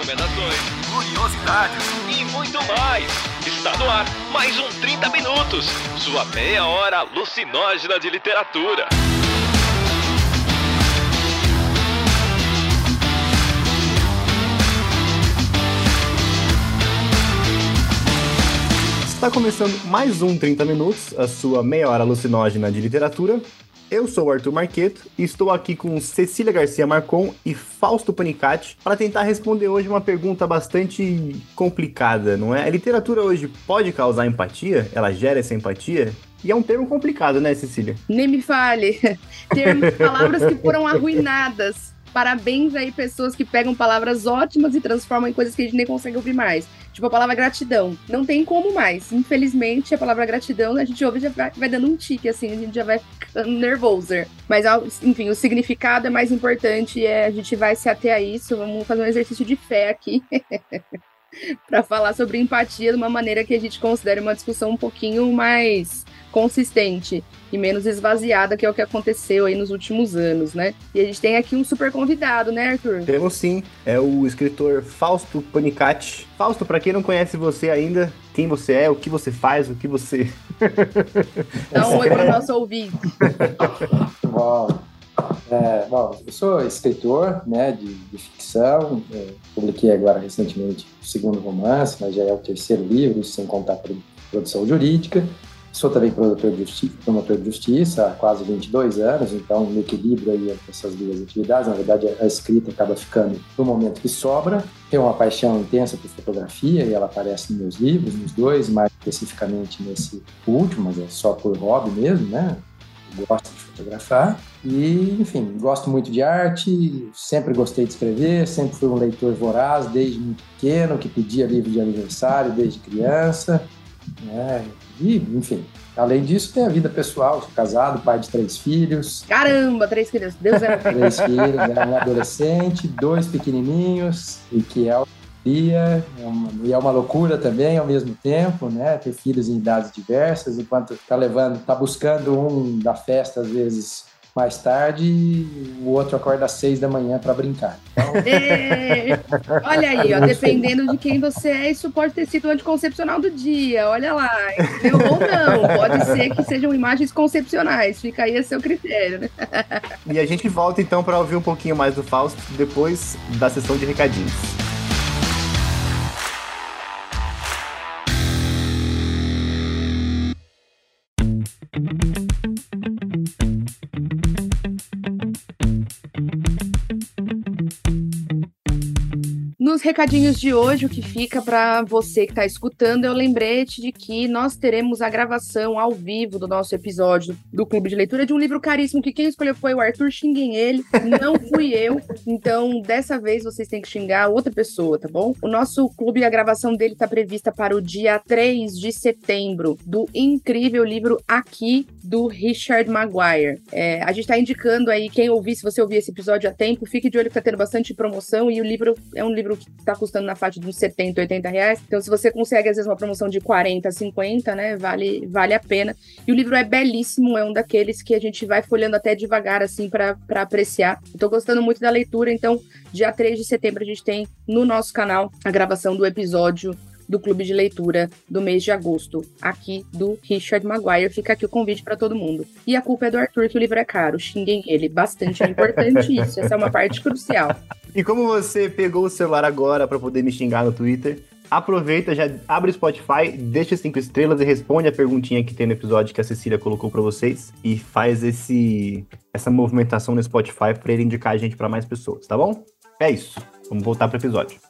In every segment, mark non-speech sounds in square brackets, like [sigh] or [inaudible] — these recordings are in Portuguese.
recomendações, curiosidades e muito mais. Está no ar mais um 30 Minutos, sua meia hora alucinógena de literatura. Está começando mais um 30 Minutos, a sua meia hora alucinógena de literatura. Eu sou o Arthur Marqueto e estou aqui com Cecília Garcia Marcon e Fausto Panicati para tentar responder hoje uma pergunta bastante complicada, não é? A literatura hoje pode causar empatia? Ela gera essa empatia? E é um termo complicado, né, Cecília? Nem me fale. [laughs] Termos, palavras que foram arruinadas. Parabéns aí, pessoas que pegam palavras ótimas e transformam em coisas que a gente nem consegue ouvir mais. Tipo a palavra gratidão. Não tem como mais. Infelizmente, a palavra gratidão a gente ouve e já vai, dando um tique, assim, a gente já vai ficando nervoso. Mas, enfim, o significado é mais importante e é, a gente vai se ater a isso. Vamos fazer um exercício de fé aqui. [laughs] para falar sobre empatia de uma maneira que a gente considere uma discussão um pouquinho mais consistente e menos esvaziada, que é o que aconteceu aí nos últimos anos, né? E a gente tem aqui um super convidado, né, Arthur? Temos sim, é o escritor Fausto Panicati. Fausto, para quem não conhece você ainda, quem você é, o que você faz, o que você. [laughs] Dá um oi para o nosso ouvinte. [laughs] bom, é, bom, eu sou escritor né, de, de ficção, é, publiquei agora recentemente o segundo romance, mas já é o terceiro livro, sem contar a produção jurídica. Sou também promotor de, justiça, promotor de justiça há quase 22 anos, então um equilíbrio aí entre essas duas atividades. Na verdade, a escrita acaba ficando no momento que sobra. Tenho uma paixão intensa por fotografia e ela aparece nos meus livros, nos dois, mais especificamente nesse último, mas é só por hobby mesmo, né? Gosto de fotografar e, enfim, gosto muito de arte, sempre gostei de escrever, sempre fui um leitor voraz desde muito pequeno, que pedia livro de aniversário desde criança. Né? E, enfim, além disso, tem a vida pessoal. Sou casado, pai de três filhos. Caramba, três filhos. Deus é. [laughs] três filhos, né? um adolescente, dois pequenininhos, e que é é uma, e é uma loucura também ao mesmo tempo, né? Ter filhos em idades diversas, enquanto tá levando, tá buscando um da festa às vezes mais tarde o outro acorda às seis da manhã para brincar. Então... [laughs] É, olha aí, ó, dependendo de quem você é, isso pode ter sido o anticoncepcional do dia, olha lá, entendeu? Ou não, pode ser que sejam imagens concepcionais, fica aí a seu critério, né? E a gente volta então para ouvir um pouquinho mais do Fausto depois da sessão de recadinhos. Recadinhos de hoje, o que fica para você que está escutando é o lembrete de que nós teremos a gravação ao vivo do nosso episódio do Clube de Leitura de um livro caríssimo que quem escolheu foi o Arthur, xinguem ele, não [laughs] fui eu. Então, dessa vez vocês têm que xingar outra pessoa, tá bom? O nosso clube, a gravação dele está prevista para o dia 3 de setembro, do incrível livro Aqui, do Richard Maguire. É, a gente está indicando aí, quem ouvir, se você ouvir esse episódio a tempo, fique de olho que tá tendo bastante promoção e o livro é um livro que tá custando na faixa de uns 70, 80 reais. Então, se você consegue, às vezes, uma promoção de 40, 50, né? Vale, vale a pena. E o livro é belíssimo, é um daqueles que a gente vai folhando até devagar, assim, para apreciar. Tô gostando muito da leitura, então, dia 3 de setembro, a gente tem no nosso canal a gravação do episódio do clube de leitura do mês de agosto, aqui do Richard Maguire. Fica aqui o convite para todo mundo. E a culpa é do Arthur, que o livro é caro. Xinguem ele. Bastante é importante isso. Essa é uma parte crucial. E como você pegou o celular agora para poder me xingar no Twitter, aproveita, já abre o Spotify, deixa cinco estrelas e responde a perguntinha que tem no episódio que a Cecília colocou para vocês e faz esse essa movimentação no Spotify para ele indicar a gente para mais pessoas, tá bom? É isso. Vamos voltar para o episódio.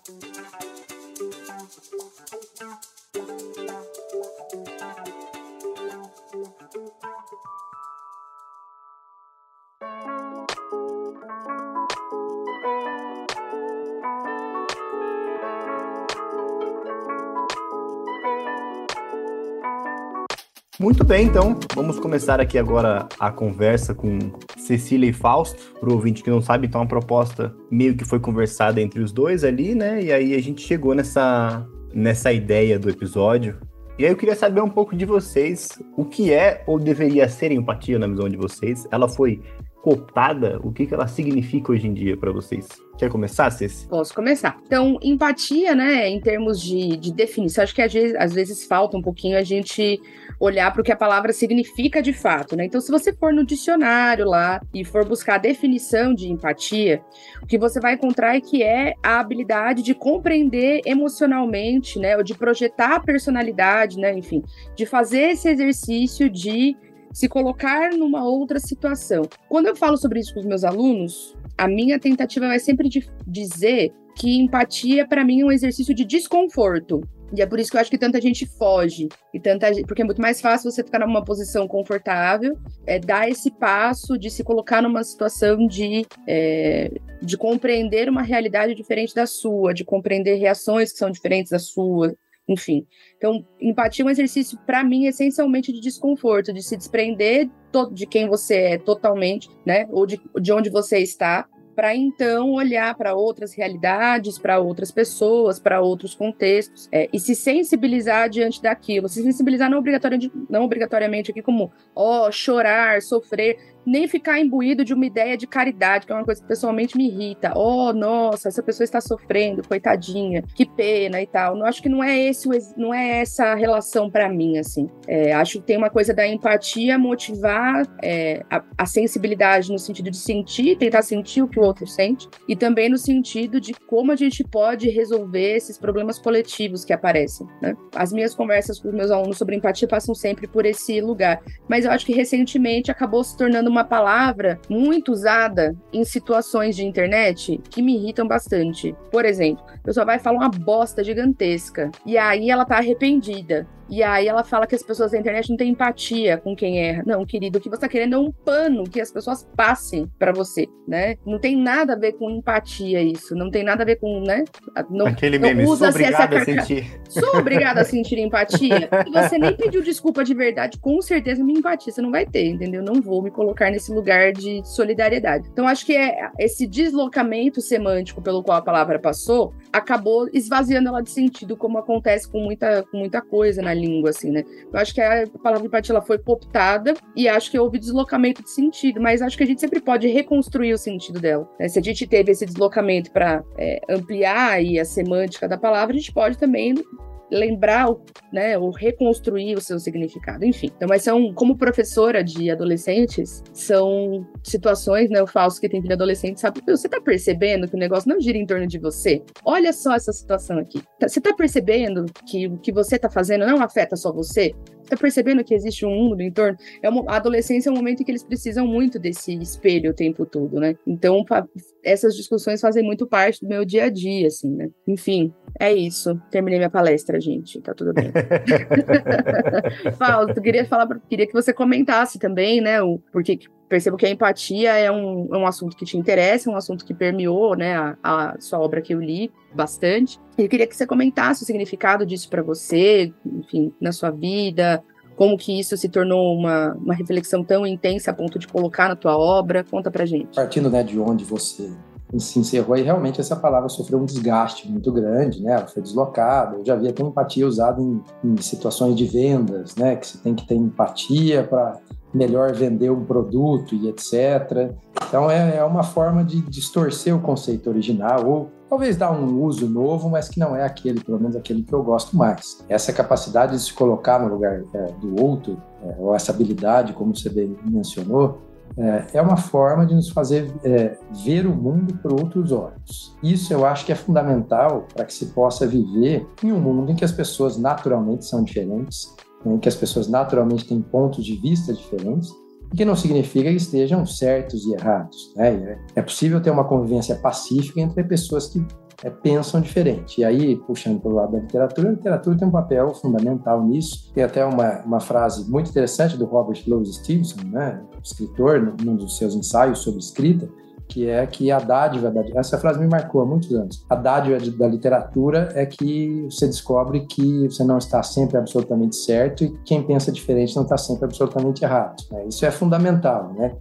Muito bem, então vamos começar aqui agora a conversa com Cecília e Fausto. Para o ouvinte que não sabe, então a proposta meio que foi conversada entre os dois ali, né? E aí a gente chegou nessa, nessa ideia do episódio. E aí eu queria saber um pouco de vocês, o que é ou deveria ser empatia na visão de vocês? Ela foi cooptada, o que, que ela significa hoje em dia para vocês? Quer começar, Ceci? Posso começar. Então, empatia, né, em termos de, de definição, acho que às vezes, às vezes falta um pouquinho a gente olhar para o que a palavra significa de fato, né? Então, se você for no dicionário lá e for buscar a definição de empatia, o que você vai encontrar é que é a habilidade de compreender emocionalmente, né, ou de projetar a personalidade, né, enfim, de fazer esse exercício de se colocar numa outra situação. Quando eu falo sobre isso com os meus alunos, a minha tentativa é sempre de dizer que empatia para mim é um exercício de desconforto. E é por isso que eu acho que tanta gente foge. E tanta porque é muito mais fácil você ficar numa posição confortável, é, dar esse passo de se colocar numa situação de, é, de compreender uma realidade diferente da sua, de compreender reações que são diferentes da sua, enfim. Então, empatia é um exercício, para mim, essencialmente de desconforto, de se desprender de quem você é totalmente, né? Ou de, de onde você está, para então olhar para outras realidades, para outras pessoas, para outros contextos é, e se sensibilizar diante daquilo. Se sensibilizar não, obrigatoriamente, não obrigatoriamente aqui como, ó, oh, chorar, sofrer, nem ficar imbuído de uma ideia de caridade, que é uma coisa que pessoalmente me irrita. Oh, nossa, essa pessoa está sofrendo, coitadinha, que pena e tal. Não acho que não é esse, não é essa relação para mim, assim. É, acho que tem uma coisa da empatia motivar é, a, a, sensibilidade no sentido de sentir, tentar sentir o que o outro sente, e também no sentido de como a gente pode resolver esses problemas coletivos que aparecem. Né? As minhas conversas com os meus alunos sobre empatia passam sempre por esse lugar, mas eu acho que recentemente acabou se tornando uma palavra muito usada em situações de internet que me irritam bastante. Por exemplo, a pessoa vai falar uma bosta gigantesca e aí ela tá arrependida. E aí ela fala que as pessoas da internet não têm empatia com quem erra. Não, querido, o que você tá querendo é um pano que as pessoas passem para você, né? Não tem nada a ver com empatia isso. Não tem nada a ver com, né? Não, Aquele não meme, usa sou obrigada a sentir. Sou obrigada a [laughs] sentir empatia. E você nem pediu desculpa de verdade, com certeza minha empatia você não vai ter, entendeu? Não vou me colocar nesse lugar de solidariedade. Então acho que é esse deslocamento semântico pelo qual a palavra passou acabou esvaziando ela de sentido, como acontece com muita, com muita coisa na língua, assim, né? Eu acho que a palavra empatia ela foi cooptada e acho que houve deslocamento de sentido, mas acho que a gente sempre pode reconstruir o sentido dela. Né? Se a gente teve esse deslocamento para é, ampliar aí a semântica da palavra, a gente pode também lembrar, né, ou reconstruir o seu significado, enfim. Então, mas são, como professora de adolescentes, são situações, né, o falso que tem filho adolescente, sabe, você tá percebendo que o negócio não gira em torno de você? Olha só essa situação aqui. Tá, você tá percebendo que o que você tá fazendo não afeta só você? Tá percebendo que existe um mundo no entorno? É uma, a adolescência é um momento em que eles precisam muito desse espelho o tempo todo, né? Então, essas discussões fazem muito parte do meu dia a dia, assim, né? Enfim, é isso. Terminei minha palestra, gente. Tá tudo bem. [laughs] [laughs] Fausto, queria falar, queria que você comentasse também, né? O porque percebo que a empatia é um, é um assunto que te interessa, é um assunto que permeou, né, a, a sua obra que eu li bastante. E eu queria que você comentasse o significado disso para você, enfim, na sua vida, como que isso se tornou uma, uma reflexão tão intensa a ponto de colocar na tua obra. Conta pra gente. Partindo né, de onde você se encerrou e realmente essa palavra sofreu um desgaste muito grande, né? Ela foi deslocada. Eu já vi até empatia usada em, em situações de vendas, né? Que você tem que ter empatia para melhor vender um produto e etc. Então é, é, uma forma de distorcer o conceito original ou talvez dar um uso novo, mas que não é aquele, pelo menos aquele que eu gosto mais. Essa capacidade de se colocar no lugar é, do outro, é, ou essa habilidade, como você bem mencionou, é, é uma forma de nos fazer é, ver o mundo por outros olhos. Isso eu acho que é fundamental para que se possa viver em um mundo em que as pessoas naturalmente são diferentes, em que as pessoas naturalmente têm pontos de vista diferentes, o que não significa que estejam certos e errados. Né? É possível ter uma convivência pacífica entre pessoas que é, pensam diferente. E aí, puxando para o lado da literatura, a literatura tem um papel fundamental nisso. Tem até uma, uma frase muito interessante do Robert Louis Stevenson, né, escritor, num dos seus ensaios sobre escrita, que é que a dádiva, da, essa frase me marcou há muitos anos, a dádiva da literatura é que você descobre que você não está sempre absolutamente certo e quem pensa diferente não está sempre absolutamente errado. Né? Isso é fundamental, né?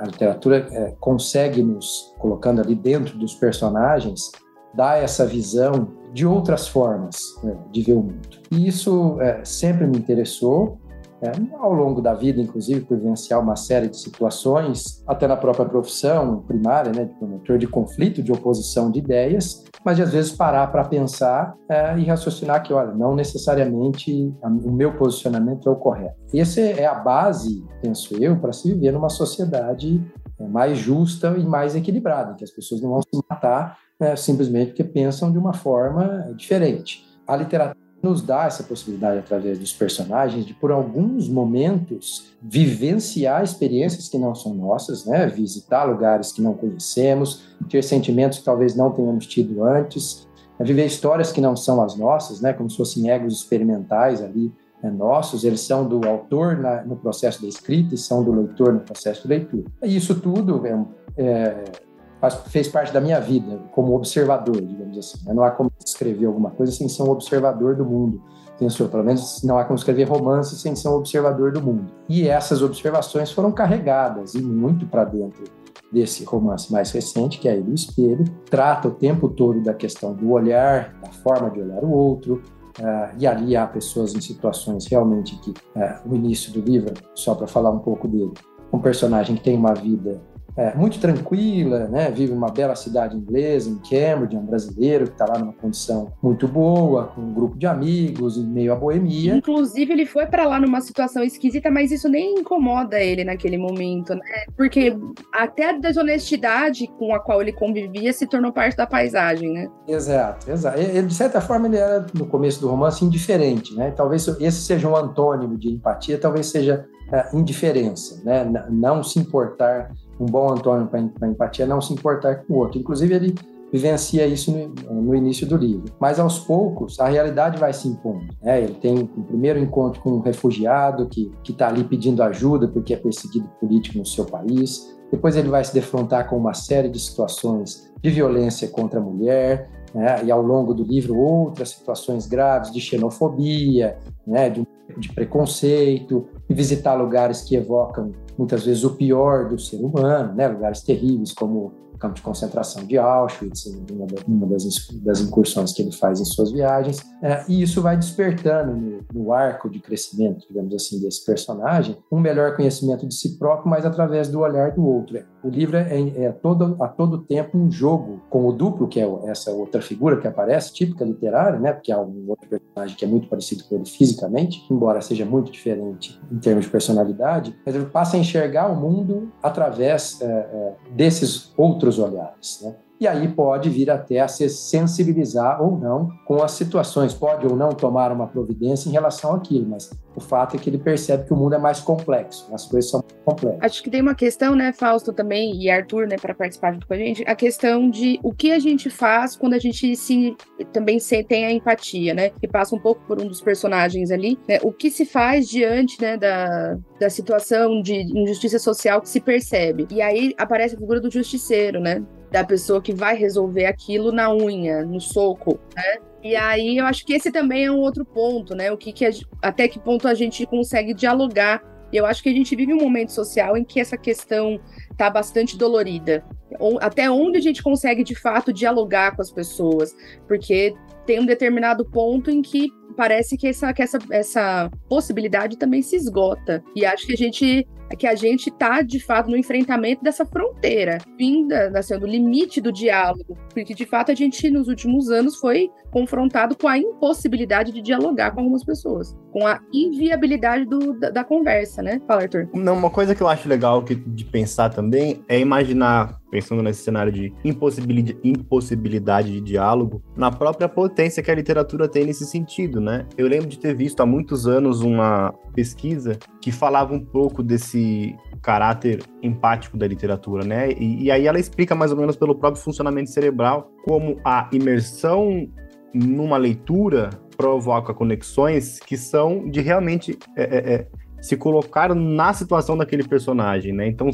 A literatura é, consegue nos, colocando ali dentro dos personagens, dar essa visão de outras formas né, de ver o mundo. E isso é, sempre me interessou, é, ao longo da vida, inclusive, vivenciar uma série de situações, até na própria profissão primária, né, de promotor de conflito, de oposição de ideias, mas de às vezes parar para pensar é, e raciocinar que, olha, não necessariamente o meu posicionamento é o correto. Essa é a base, penso eu, para se viver numa sociedade é, mais justa e mais equilibrada, em que as pessoas não vão se matar é, simplesmente porque pensam de uma forma diferente. A literatura nos dá essa possibilidade através dos personagens de por alguns momentos vivenciar experiências que não são nossas, né? Visitar lugares que não conhecemos, ter sentimentos que talvez não tenhamos tido antes, né? viver histórias que não são as nossas, né? Como se fossem egos experimentais ali né? nossos, eles são do autor na, no processo da escrita e são do leitor no processo de leitura. E isso tudo é, é fez parte da minha vida como observador, digamos assim. Né? Não há como escrever alguma coisa sem ser um observador do mundo. Pensou, pelo menos não há como escrever romance sem ser um observador do mundo. E essas observações foram carregadas e muito para dentro desse romance mais recente, que é do Espelho, trata o tempo todo da questão do olhar, da forma de olhar o outro, Uh, e ali há pessoas em situações realmente que, uh, o início do livro, só para falar um pouco dele, um personagem que tem uma vida é, muito tranquila, né? vive uma bela cidade inglesa, em Cambridge, é um brasileiro que está lá numa condição muito boa, com um grupo de amigos, em meio à boemia. Inclusive, ele foi para lá numa situação esquisita, mas isso nem incomoda ele naquele momento, né? Porque até a desonestidade com a qual ele convivia se tornou parte da paisagem, né? Exato, exato. Ele, de certa forma, ele era, no começo do romance, indiferente, né? Talvez esse seja um antônimo de empatia, talvez seja uh, indiferença, né? não se importar um bom Antônio para empatia não se importar com o outro. Inclusive, ele vivencia isso no, no, início do livro. Mas, aos poucos, a realidade vai se impondo. Né? Ele tem o um primeiro encontro com um refugiado que está ali pedindo ajuda porque é perseguido político no seu país. Depois ele vai se defrontar com uma série de situações de violência contra a mulher, né? e ao longo do livro outras situações graves de xenofobia, né? de, de preconceito, e visitar lugares que evocam muitas vezes o pior do ser humano, né? lugares terríveis como campo de concentração de Auschwitz, uma das, das incursões que ele faz em suas viagens, é, e isso vai despertando no, no, arco de crescimento, digamos assim, desse personagem, um melhor conhecimento de si próprio, mas através do olhar do outro. O livro é, é todo, a todo tempo um jogo com o duplo, que é essa outra figura que aparece, típica literária, né, porque há um outro personagem que é muito parecido com ele fisicamente, embora seja muito diferente em termos de personalidade, mas ele passa a enxergar o mundo através é, é, desses outros outros olhares. Né? E aí pode vir até a se sensibilizar ou não com as situações, pode ou não tomar uma providência em relação àquilo, mas o fato é que ele percebe que o mundo é mais complexo, as coisas são complexas. Acho que tem uma questão, né, Fausto também e Arthur, né, para participar junto com a gente, a questão de o que a gente faz quando a gente se também tem a empatia, né, que passa um pouco por um dos personagens ali, né, o que se faz diante, né, da, da situação de injustiça social que se percebe. E aí aparece a figura do justiceiro, né, da pessoa que vai resolver aquilo na unha, no soco, né? E aí eu acho que esse também é um outro ponto, né? O que, que a, até que ponto a gente consegue dialogar. Eu acho que a gente vive um momento social em que essa questão está bastante dolorida. Até onde a gente consegue de fato dialogar com as pessoas, porque tem um determinado ponto em que parece que essa, que essa, essa possibilidade também se esgota. E acho que a gente que a gente está, de fato, no enfrentamento dessa fronteira, vinda assim, do limite do diálogo, porque, de fato, a gente, nos últimos anos, foi confrontado com a impossibilidade de dialogar com algumas pessoas, com a inviabilidade do, da, da, conversa, né? Fala, Arthur. Não, uma coisa que eu acho legal que, de pensar também é imaginar, pensando nesse cenário de impossibilidade, de diálogo, na própria potência que a literatura tem nesse sentido, né? Eu lembro de ter visto há muitos anos uma pesquisa que falava um pouco desse caráter empático da literatura, né? E, e, aí ela explica mais ou menos pelo próprio funcionamento cerebral como a imersão numa leitura provoca conexões que são de realmente é, é, é se colocar na situação daquele personagem, né? Então,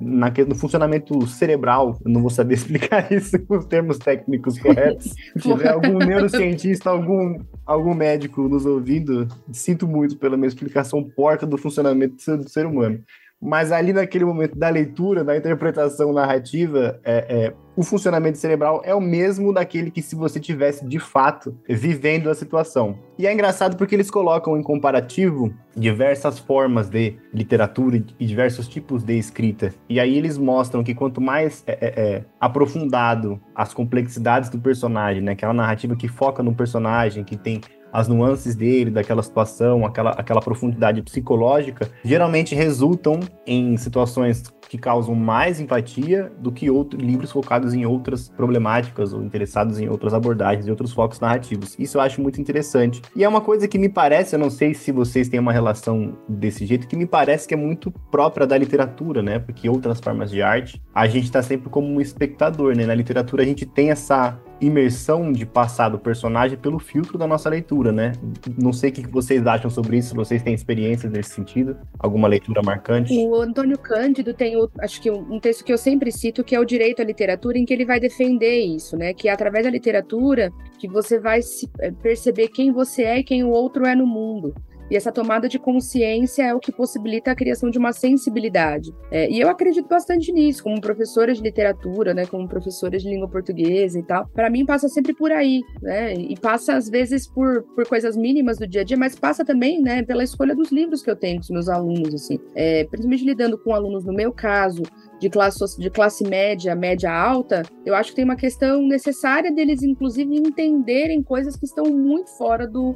na, no funcionamento cerebral, eu não vou saber [laughs] explicar isso com os termos técnicos corretos. [laughs] Se tiver algum neurocientista, algum, algum médico nos ouvindo, sinto muito pela minha explicação porca do funcionamento do ser humano. Mas ali naquele momento da leitura, da interpretação narrativa, é, é, o funcionamento cerebral é o mesmo daquele que se você tivesse de fato vivendo a situação. E é engraçado porque eles colocam em comparativo diversas formas de literatura e diversos tipos de escrita. E aí eles mostram que quanto mais é, é, é, aprofundado as complexidades do personagem, né, aquela narrativa que foca no personagem, que tem as nuances dele, daquela situação, aquela, aquela profundidade psicológica, geralmente resultam em situações que causam mais empatia do que outros livros focados em outras problemáticas ou interessados em outras abordagens e outros focos narrativos. Isso eu acho muito interessante. E é uma coisa que me parece, eu não sei se vocês têm uma relação desse jeito, que me parece que é muito própria da literatura, né? Porque outras formas de arte, a gente está sempre como um espectador, né? Na literatura a gente tem essa imersão de passar do personagem pelo filtro da nossa leitura, né? Não sei o que vocês acham sobre isso, se vocês têm experiências nesse sentido, alguma leitura marcante. O Antônio Cândido tem, acho que um texto que eu sempre cito, que é o Direito à Literatura, em que ele vai defender isso, né? Que é através da literatura que você vai eh, perceber quem você é e quem o outro é no mundo. E essa tomada de consciência é o que possibilita a criação de uma sensibilidade. É, e eu acredito bastante nisso, como professora de literatura, né, como professora de língua portuguesa e tal. Para mim passa sempre por aí, né? E passa às vezes por, por coisas mínimas do dia a dia, mas passa também, né, pela escolha dos livros que eu tenho com os meus alunos, assim. É, principalmente lidando com alunos, no meu caso, de classe, de classe média, média alta, eu acho que tem uma questão necessária deles, inclusive, entenderem coisas que estão muito fora do.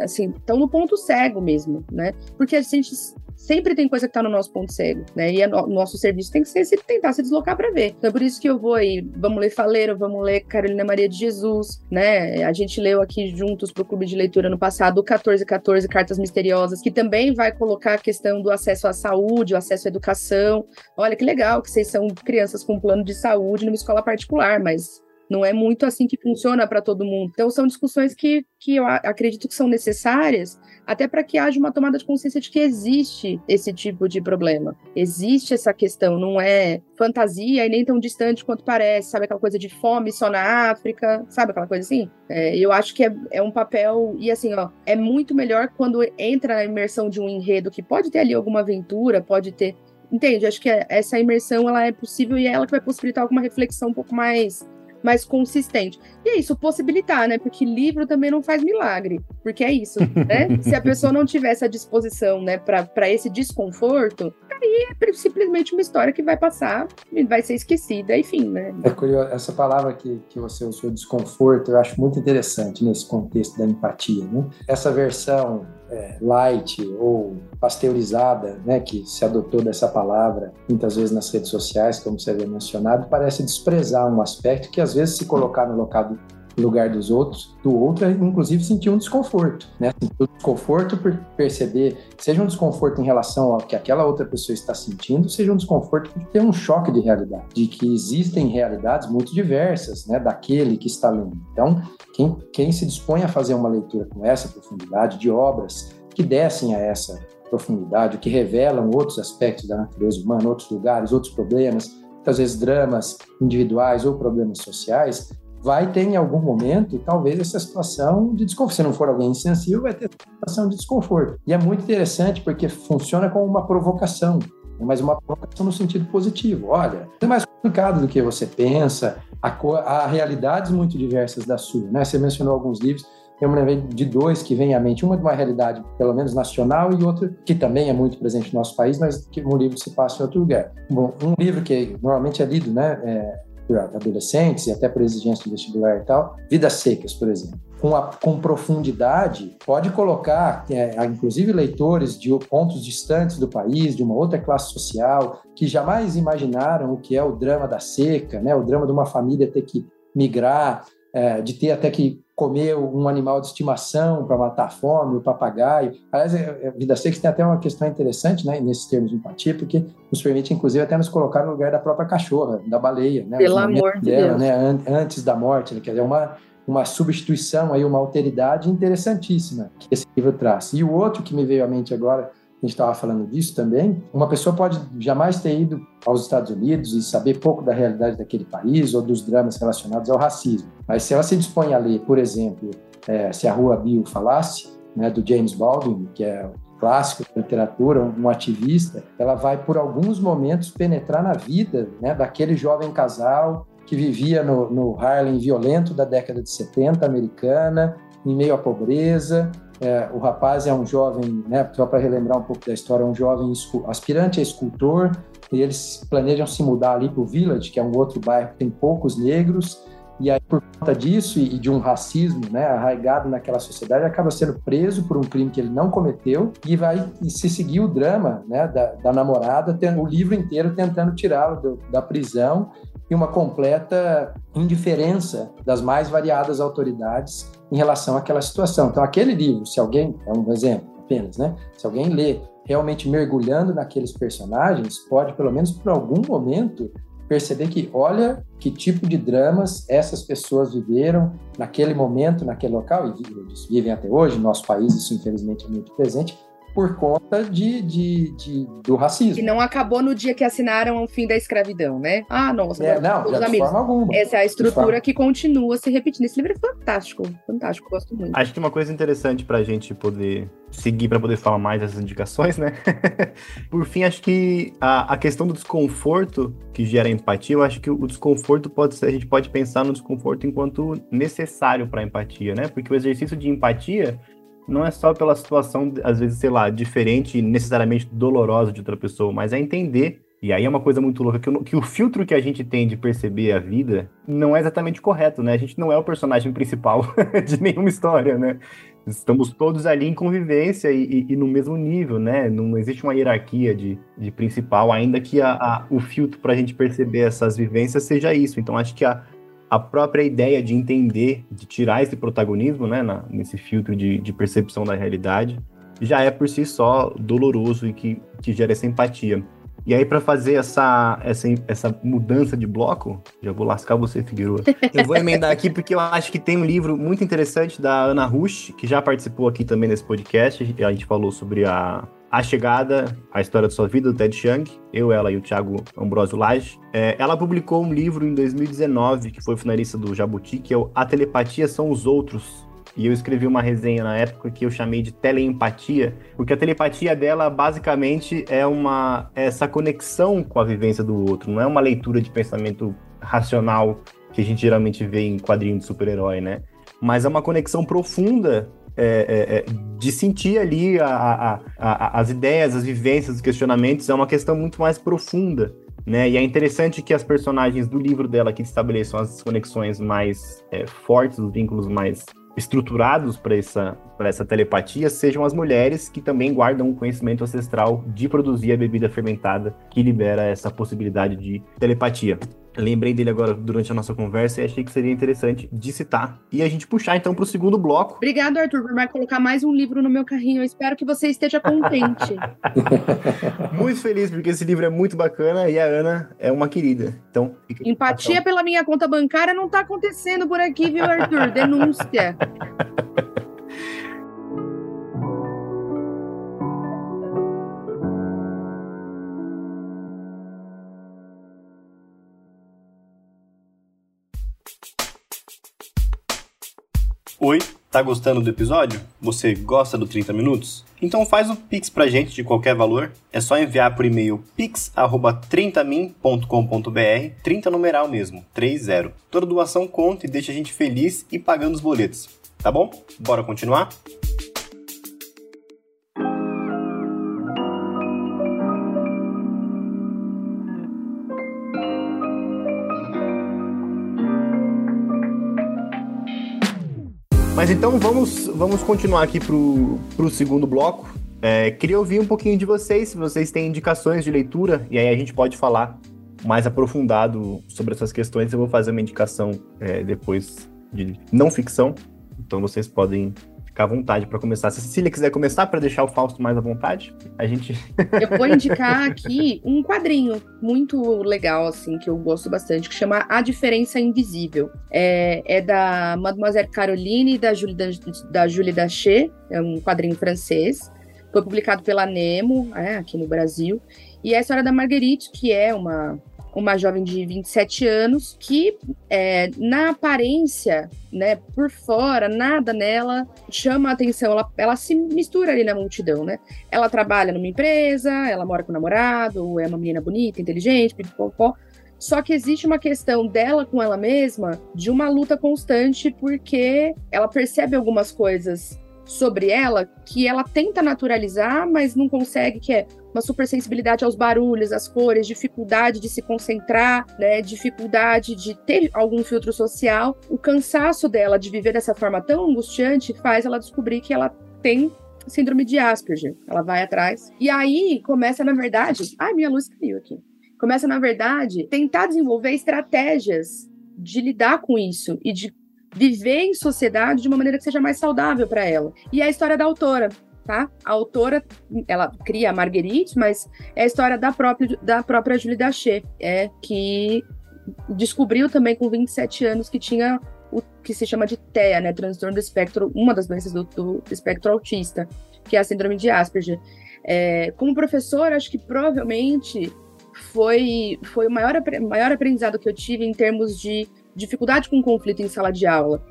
Assim, estão no ponto cego mesmo, né? Porque a gente sempre tem coisa que está no nosso ponto cego, né? E o nosso serviço tem que ser se tentar se deslocar para ver. Então é por isso que eu vou aí, vamos ler Faleiro, vamos ler Carolina Maria de Jesus, né? A gente leu aqui juntos para o Clube de Leitura no passado o 1414 Cartas Misteriosas, que também vai colocar a questão do acesso à saúde, o acesso à educação. Olha que legal que vocês são crianças com plano de saúde numa escola particular, mas não é muito assim que funciona para todo mundo. Então, são discussões que, que eu acredito que são necessárias, até para que haja uma tomada de consciência de que existe esse tipo de problema. Existe essa questão, não é fantasia e nem tão distante quanto parece, sabe? Aquela coisa de fome só na África, sabe? Aquela coisa assim. É, eu acho que é, é um papel, e assim, ó, é muito melhor quando entra na imersão de um enredo que pode ter ali alguma aventura, pode ter entende? Acho que essa imersão ela é possível e é ela que vai possibilitar alguma reflexão um pouco mais mais consistente. E é isso, possibilitar, né? Porque livro também não faz milagre. Porque é isso, né? [laughs] Se a pessoa não tiver essa disposição, né, para esse desconforto, aí é simplesmente uma história que vai passar e vai ser esquecida, enfim, né? É curioso, essa palavra que, que você usou, desconforto, eu acho muito interessante nesse contexto da empatia, né? Essa versão é, light ou pasteurizada, né, que se adotou dessa palavra muitas vezes nas redes sociais, como você havia mencionado, parece desprezar um aspecto que às vezes se colocar no local lugar dos outros, do outro, inclusive sentir um desconforto, né? Um desconforto por perceber, seja um desconforto em relação ao que aquela outra pessoa está sentindo, seja um desconforto por ter um choque de realidade, de que existem realidades muito diversas, né, daquele que está lendo. Então, quem, quem se dispõe a fazer uma leitura com essa profundidade de obras que descem a essa profundidade, que revelam outros aspectos da natureza humana, outros lugares, outros problemas, muitas vezes dramas individuais ou problemas sociais, vai ter em algum momento, talvez, essa situação de desconforto. Se não for alguém insensível, vai ter situação de desconforto. E é muito interessante porque funciona como uma provocação, né? mas uma provocação no sentido positivo. Olha, é mais complicado do que você pensa, há, realidades muito diversas da sua. Né? Você mencionou alguns livros, eu me lembrei de dois que vêm à mente. Uma de uma realidade, pelo menos nacional, e outro que também é muito presente no nosso país, mas que um livro se passa em outro lugar. Bom, um livro que normalmente é lido, né, é, por adolescentes e até por exigência de vestibular e tal, vidas secas, por exemplo. Com, a, com profundidade, pode colocar, é, inclusive, leitores de pontos distantes do país, de uma outra classe social, que jamais imaginaram o que é o drama da seca, né? o drama de uma família ter que migrar, é, de ter até que comer um animal de estimação para matar a fome, o papagaio. Aliás, a é, é, Vida Seca tem até uma questão interessante né, nesses termos de empatia, porque nos permite, inclusive, até nos colocar no lugar da própria cachorra, da baleia. Né, Pelo amor de dela, Deus. Né, antes da morte. Né, quer dizer, uma, uma substituição, aí, uma alteridade interessantíssima que esse livro traz. E o outro que me veio à mente agora, a gente estava falando disso também, uma pessoa pode jamais ter ido aos Estados Unidos e saber pouco da realidade daquele país ou dos dramas relacionados ao racismo. Mas se ela se dispõe a ler, por exemplo, é, Se a Rua Bill Falasse, né, do James Baldwin, que é clássico da literatura, um ativista, ela vai por alguns momentos penetrar na vida né, daquele jovem casal que vivia no, no Harlem violento da década de 70 americana, em meio à pobreza. É, o rapaz é um jovem, né, só para relembrar um pouco da história, é um jovem aspirante a escultor, e eles planejam se mudar ali para o Village, que é um outro bairro que tem poucos negros, e aí, por conta disso e de um racismo né, arraigado naquela sociedade, acaba sendo preso por um crime que ele não cometeu e vai se seguir o drama né, da, da namorada, o livro inteiro tentando tirá-lo da prisão e uma completa indiferença das mais variadas autoridades em relação àquela situação. Então, aquele livro, se alguém, é um exemplo apenas, né? Se alguém lê realmente mergulhando naqueles personagens, pode, pelo menos por algum momento, perceber que, olha, que tipo de dramas essas pessoas viveram naquele momento, naquele local, e vivem até hoje, no nosso país isso infelizmente é muito presente, por conta de, de, de, do racismo. E não acabou no dia que assinaram o fim da escravidão, né? Ah, nossa, é, não, de amigos. forma alguma. Essa é a estrutura que continua se repetindo. Esse livro é fantástico, fantástico, gosto muito. Acho que uma coisa interessante pra gente poder seguir para poder falar mais dessas indicações, né? [laughs] Por fim, acho que a, a questão do desconforto que gera empatia, eu acho que o desconforto pode ser, a gente pode pensar no desconforto enquanto necessário para empatia, né? Porque o exercício de empatia não é só pela situação, às vezes, sei lá, diferente e necessariamente dolorosa de outra pessoa, mas é entender. E aí é uma coisa muito louca, que o, que o filtro que a gente tem de perceber a vida não é exatamente correto, né? A gente não é o personagem principal [laughs] de nenhuma história, né? Estamos todos ali em convivência e, e, e no mesmo nível, né? Não existe uma hierarquia de, de principal, ainda que a, a, o filtro para a gente perceber essas vivências seja isso. Então, acho que a, a própria ideia de entender, de tirar esse protagonismo, né, na, nesse filtro de, de, percepção da realidade, já é por si só doloroso e que, que gera essa empatia. E aí, para fazer essa, essa, essa mudança de bloco, já vou lascar você, Figueiredo. Eu vou emendar aqui porque eu acho que tem um livro muito interessante da Ana Rush, que já participou aqui também nesse podcast. A gente falou sobre a a Chegada, A História de Sua Vida, do Ted Chiang, eu, ela e o Thiago Ambrosio Lage. É, ela publicou um livro em 2019, que foi finalista do Jabuti, que é o A Telepatia São os Outros. E eu escrevi uma resenha na época que eu chamei de teleempatia, porque a telepatia dela basicamente é uma essa conexão com a vivência do outro, não é uma leitura de pensamento racional que a gente geralmente vê em quadrinhos de super-herói, né? Mas é uma conexão profunda é, é, é, de sentir ali a, a, a, as ideias, as vivências, os questionamentos, é uma questão muito mais profunda. Né? E é interessante que as personagens do livro dela que estabeleçam as conexões mais é, fortes, os vínculos mais estruturados para essa, essa telepatia sejam as mulheres que também guardam o conhecimento ancestral de produzir a bebida fermentada que libera essa possibilidade de telepatia. Lembrei dele agora durante a nossa conversa e achei que seria interessante de citar. E a gente puxar então para o segundo bloco. Obrigado, Arthur, por mais colocar mais um livro no meu carrinho. Eu espero que você esteja contente. [laughs] muito feliz, porque esse livro é muito bacana e a Ana é uma querida. Então, Empatia pela minha conta bancária não está acontecendo por aqui, viu, Arthur? Denúncia. [laughs] Oi, tá gostando do episódio? Você gosta do 30 minutos? Então faz o Pix pra gente de qualquer valor. É só enviar por e-mail pix@30min.com.br, 30 numeral mesmo, 30. Toda doação conta e deixa a gente feliz e pagando os boletos. Tá bom? Bora continuar? Mas então vamos, vamos continuar aqui pro, pro segundo bloco. É, queria ouvir um pouquinho de vocês, se vocês têm indicações de leitura, e aí a gente pode falar mais aprofundado sobre essas questões. Eu vou fazer uma indicação é, depois de não ficção, então vocês podem ficar à vontade para começar. Se a Cecília quiser começar para deixar o Fausto mais à vontade, a gente. [laughs] eu vou indicar aqui um quadrinho muito legal, assim, que eu gosto bastante, que chama A Diferença Invisível. É, é da Mademoiselle Caroline e da Julie, da, Julie Daché, é um quadrinho francês. Foi publicado pela Nemo, é, aqui no Brasil. E é a história da Marguerite, que é uma uma jovem de 27 anos que, é, na aparência, né, por fora, nada nela chama a atenção, ela, ela se mistura ali na multidão, né? Ela trabalha numa empresa, ela mora com o namorado, é uma menina bonita, inteligente, pipopó. Só que existe uma questão dela com ela mesma de uma luta constante, porque ela percebe algumas coisas sobre ela que ela tenta naturalizar, mas não consegue, que é uma supersensibilidade aos barulhos, às cores, dificuldade de se concentrar, né, dificuldade de ter algum filtro social. O cansaço dela de viver dessa forma tão angustiante faz ela descobrir que ela tem síndrome de Asperger. Ela vai atrás. E aí começa, na verdade. Ai, minha luz caiu aqui. Começa, na verdade, tentar desenvolver estratégias de lidar com isso e de viver em sociedade de uma maneira que seja mais saudável para ela. E é a história da autora, tá? A autora, ela cria a Marguerite, mas é a história da própria, da própria Julie Daché, é, que descobriu também com 27 anos que tinha o que se chama de TEA, né? Transtorno do espectro, uma das doenças do, do espectro autista, que é a síndrome de Asperger. É, como professor, acho que provavelmente foi, foi o maior, maior aprendizado que eu tive em termos de dificuldade com conflito em sala de aula.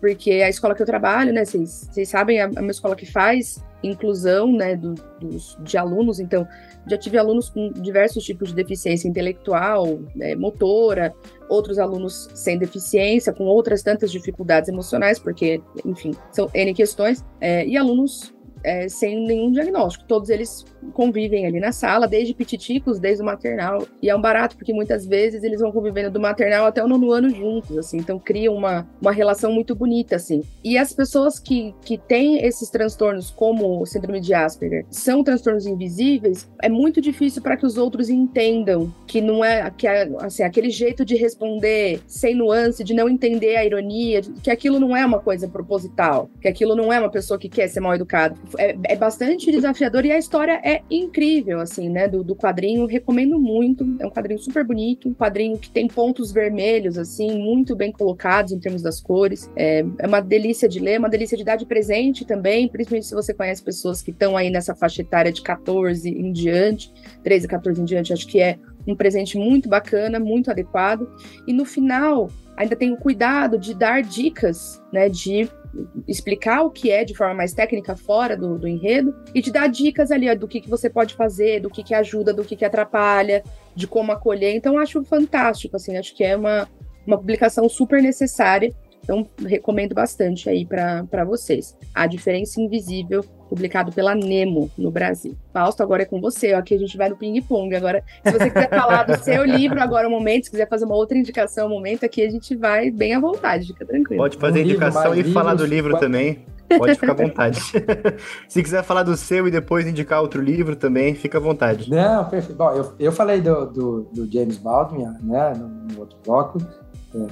Porque a escola que eu trabalho, né, vocês sabem, é uma escola que faz inclusão, né, do, dos, de alunos, então já tive alunos com diversos tipos de deficiência intelectual, né, motora, outros alunos sem deficiência, com outras tantas dificuldades emocionais, porque, enfim, são N questões, é, e alunos é, sem nenhum diagnóstico. Todos eles convivem ali na sala, desde pititicos, desde o maternal. E é um barato, porque muitas vezes eles vão convivendo do maternal até o nono ano juntos, assim. Então cria uma, uma relação muito bonita, assim. E as pessoas que, que têm esses transtornos, como o síndrome de Asperger, são transtornos invisíveis, é muito difícil para que os outros entendam que não é, que é, assim, aquele jeito de responder sem nuance, de não entender a ironia, que aquilo não é uma coisa proposital, que aquilo não é uma pessoa que quer ser mal educada é, é, bastante desafiador e a história é incrível, assim, né? Do, do quadrinho, recomendo muito. É um quadrinho super bonito, um quadrinho que tem pontos vermelhos, assim, muito bem colocados em termos das cores. É, é uma delícia de ler, uma delícia de dar de presente também, principalmente se você conhece pessoas que estão aí nessa faixa etária de 14 em diante, 13, 14 em diante, acho que é um presente muito bacana, muito adequado. E no final, ainda tem o cuidado de dar dicas, né, de explicar o que é de forma mais técnica fora do, do enredo e de dar dicas ali ó, do que, que você pode fazer, do que, que ajuda, do que, que atrapalha, de como acolher. Então, acho fantástico, assim, acho que é uma, uma publicação super necessária. Então, recomendo bastante aí para vocês. A Diferença Invisível, publicado pela Nemo no Brasil. Fausto, agora é com você. Aqui a gente vai no ping-pong. Agora, se você quiser falar do [laughs] seu livro agora, um momento, se quiser fazer uma outra indicação, um momento, aqui a gente vai bem à vontade, fica tranquilo. Pode fazer um indicação livro, e falar do livro também. Pode ficar à vontade. [laughs] Se quiser falar do seu e depois indicar outro livro também, fica à vontade. Não, perfeito. Bom, eu, eu falei do, do, do James Baldwin, né, no, no outro bloco,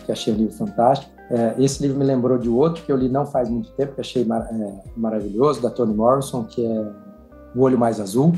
que achei o livro fantástico. É, esse livro me lembrou de outro que eu li não faz muito tempo, que achei mar, é, maravilhoso, da Toni Morrison, que é O Olho Mais Azul,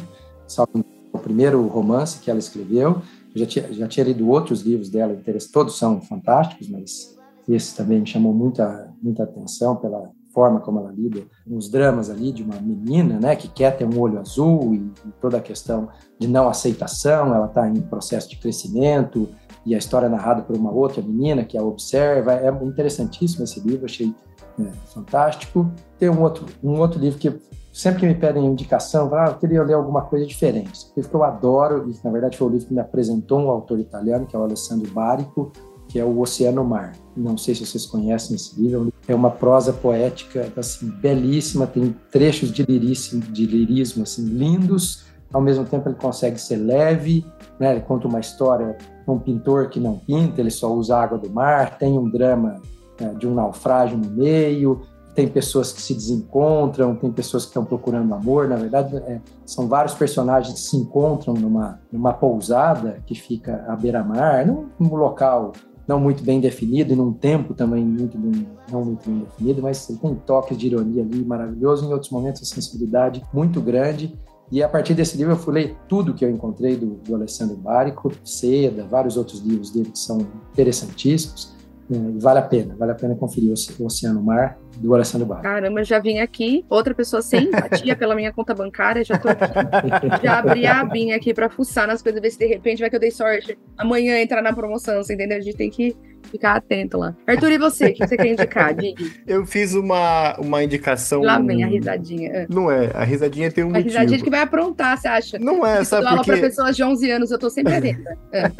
o primeiro romance que ela escreveu. Eu já tinha, já tinha lido outros livros dela, todos são fantásticos, mas esse também me chamou muita, muita atenção pela forma como ela lida os dramas ali de uma menina, né, que quer ter um olho azul e, e toda a questão de não aceitação, ela está em processo de crescimento, e a história é narrada por uma outra menina que a observa. É interessantíssimo esse livro, achei é, fantástico. Tem um outro, um outro livro que sempre que me pedem indicação, ah, eu queria ler alguma coisa diferente. O livro que eu adoro, e na verdade foi o livro que me apresentou um autor italiano, que é o Alessandro Barico, que é o Oceano Mar. Não sei se vocês conhecem esse livro. É uma prosa poética assim, belíssima, tem trechos de lirismo, de lirismo assim, lindos. Ao mesmo tempo ele consegue ser leve, né? ele conta uma história um pintor que não pinta, ele só usa água do mar, tem um drama né, de um naufrágio no meio, tem pessoas que se desencontram, tem pessoas que estão procurando amor. Na verdade, é, são vários personagens que se encontram numa, numa pousada que fica à beira-mar, num, num local não muito bem definido e num tempo também muito bem, não muito bem definido, mas tem toques de ironia ali maravilhoso, em outros momentos a sensibilidade muito grande e a partir desse livro eu fui ler tudo que eu encontrei do, do Alessandro Barico, Seda, vários outros livros dele que são interessantíssimos. vale a pena, vale a pena conferir o Oceano Mar do Alessandro Barra. Caramba, já vim aqui, outra pessoa sem empatia pela minha conta bancária, já tô aqui. já abri a abinha aqui pra fuçar nas coisas, ver se de repente vai que eu dei sorte. Amanhã entrar na promoção, você entendeu? A gente tem que ficar atento lá. Arthur, e você? O que você quer indicar? [laughs] Didi? Eu fiz uma, uma indicação. Lá vem a risadinha. É. Não é, a risadinha tem um a motivo. Risadinha que vai aprontar, você acha? Não é, sabe porque... aula pra pessoas de 11 anos, eu tô sempre atenta. É.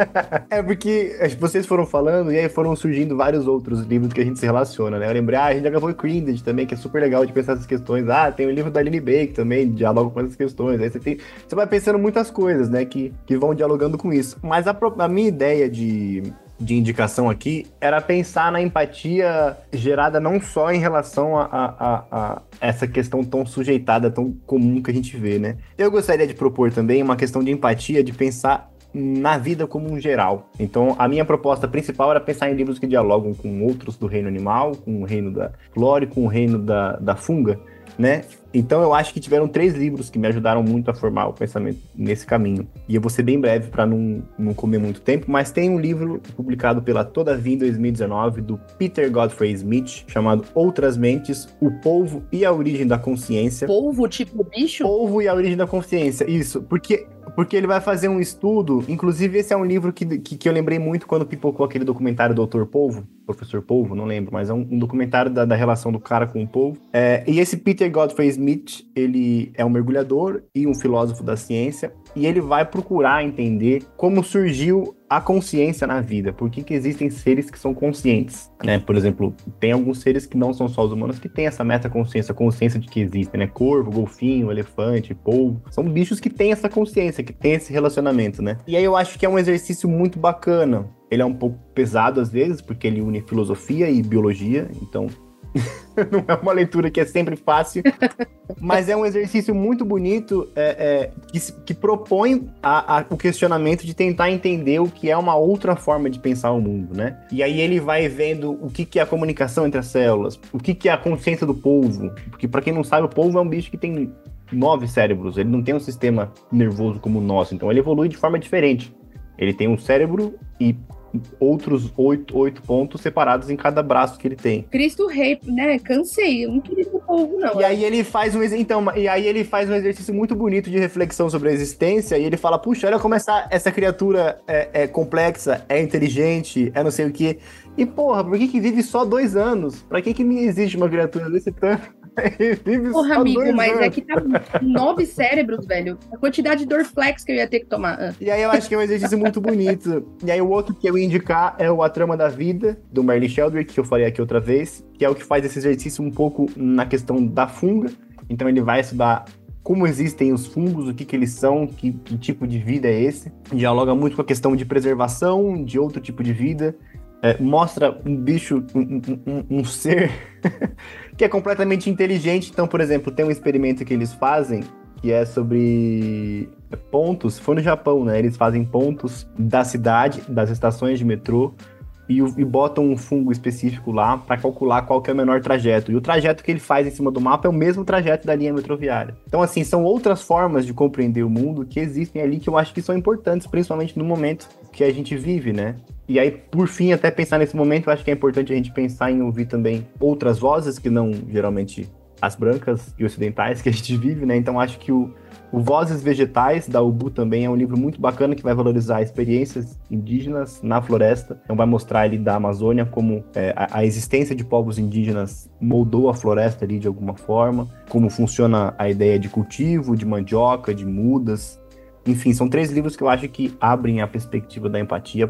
[laughs] é porque vocês foram falando e aí foram surgindo vários outros livros que a gente se relaciona, né? Eu lembrei, ah, a gente já gravou Creed também, que é super legal de pensar essas questões. Ah, tem o livro da Aline Bake também, dialoga com essas questões. Aí você tem. Você vai pensando muitas coisas, né? Que, que vão dialogando com isso. Mas a, a minha ideia de, de indicação aqui era pensar na empatia gerada não só em relação a, a, a, essa questão tão sujeitada, tão comum que a gente vê, né? Eu gostaria de propor também uma questão de empatia, de pensar na vida como um geral. Então, a minha proposta principal era pensar em livros que dialogam com outros do reino animal, com o reino da flora e com o reino da, da funga, né? Então eu acho que tiveram três livros que me ajudaram muito a formar o pensamento nesse caminho. E eu vou ser bem breve para não, não comer muito tempo, mas tem um livro publicado pela Todavia em 2019 do Peter Godfrey Smith chamado Outras Mentes: O Polvo e a Origem da Consciência. Polvo tipo bicho? Polvo e a Origem da Consciência. Isso, porque porque ele vai fazer um estudo, inclusive esse é um livro que, que, que eu lembrei muito quando pipocou aquele documentário Doutor Polvo, Professor Polvo, não lembro, mas é um, um documentário da, da, relação do cara com o polvo. É, e esse Peter Godfrey Smith, ele é um mergulhador e um filósofo da ciência, e ele vai procurar entender como surgiu a consciência na vida, por que, que existem seres que são conscientes, né? Por exemplo, tem alguns seres que não são só os humanos que têm essa metaconsciência, consciência de que existem, né? Corvo, golfinho, elefante, polvo, são bichos que têm essa consciência, que têm esse relacionamento, né? E aí eu acho que é um exercício muito bacana. Ele é um pouco pesado às vezes, porque ele une filosofia e biologia, então [laughs] não é uma leitura que é sempre fácil, [laughs] mas é um exercício muito bonito é, é, que, que, propõe a, a, o questionamento de tentar entender o que é uma outra forma de pensar o mundo, né? E aí ele vai vendo o que, que é a comunicação entre as células, o que, que é a consciência do polvo, porque para quem não sabe, o polvo é um bicho que tem nove cérebros, ele não tem um sistema nervoso como o nosso, então ele evolui de forma diferente. Ele tem um cérebro e outros oito, oito pontos separados em cada braço que ele tem. Cristo Rei, né? Cansei, eu não queria o povo, não. E aí ele faz um então, e aí ele faz um exercício muito bonito de reflexão sobre a existência, e ele fala: puxa, olha como essa, essa criatura é, é complexa, é inteligente, é não sei o que. E porra, por que, que vive só dois anos? Pra que, que me existe uma criatura desse tanto? Porra, amigo, mas anos. é que tá nove cérebros, velho. A quantidade de Dorflex que eu ia ter que tomar. Ah. E aí eu acho que é um exercício muito bonito. E aí o outro que eu ia indicar é o A Trama da Vida, do Merlin Sheldrick, que eu falei aqui outra vez, que é o que faz esse exercício um pouco na questão da funga. Então ele vai estudar como existem os fungos, o que, que eles são, que, que tipo de vida é esse. Dialoga muito com a questão de preservação, de outro tipo de vida. É, mostra um bicho, um, um, um ser [laughs] que é completamente inteligente. Então, por exemplo, tem um experimento que eles fazem que é sobre pontos. Foi no Japão, né? Eles fazem pontos da cidade, das estações de metrô e, e botam um fungo específico lá para calcular qual que é o menor trajeto. E o trajeto que ele faz em cima do mapa é o mesmo trajeto da linha metroviária. Então, assim, são outras formas de compreender o mundo que existem ali que eu acho que são importantes, principalmente no momento que a gente vive, né? E aí, por fim, até pensar nesse momento, eu acho que é importante a gente pensar em ouvir também outras vozes que não geralmente as brancas e ocidentais que a gente vive, né? Então acho que o, Vozes Vegetais da Ubu também é um livro muito bacana que vai valorizar experiências indígenas na floresta. Então vai mostrar ali da Amazônia como é, a, a, existência de povos indígenas moldou a floresta ali de alguma forma, como funciona a ideia de cultivo, de mandioca, de mudas. Enfim, são três livros que eu acho que abrem a perspectiva da empatia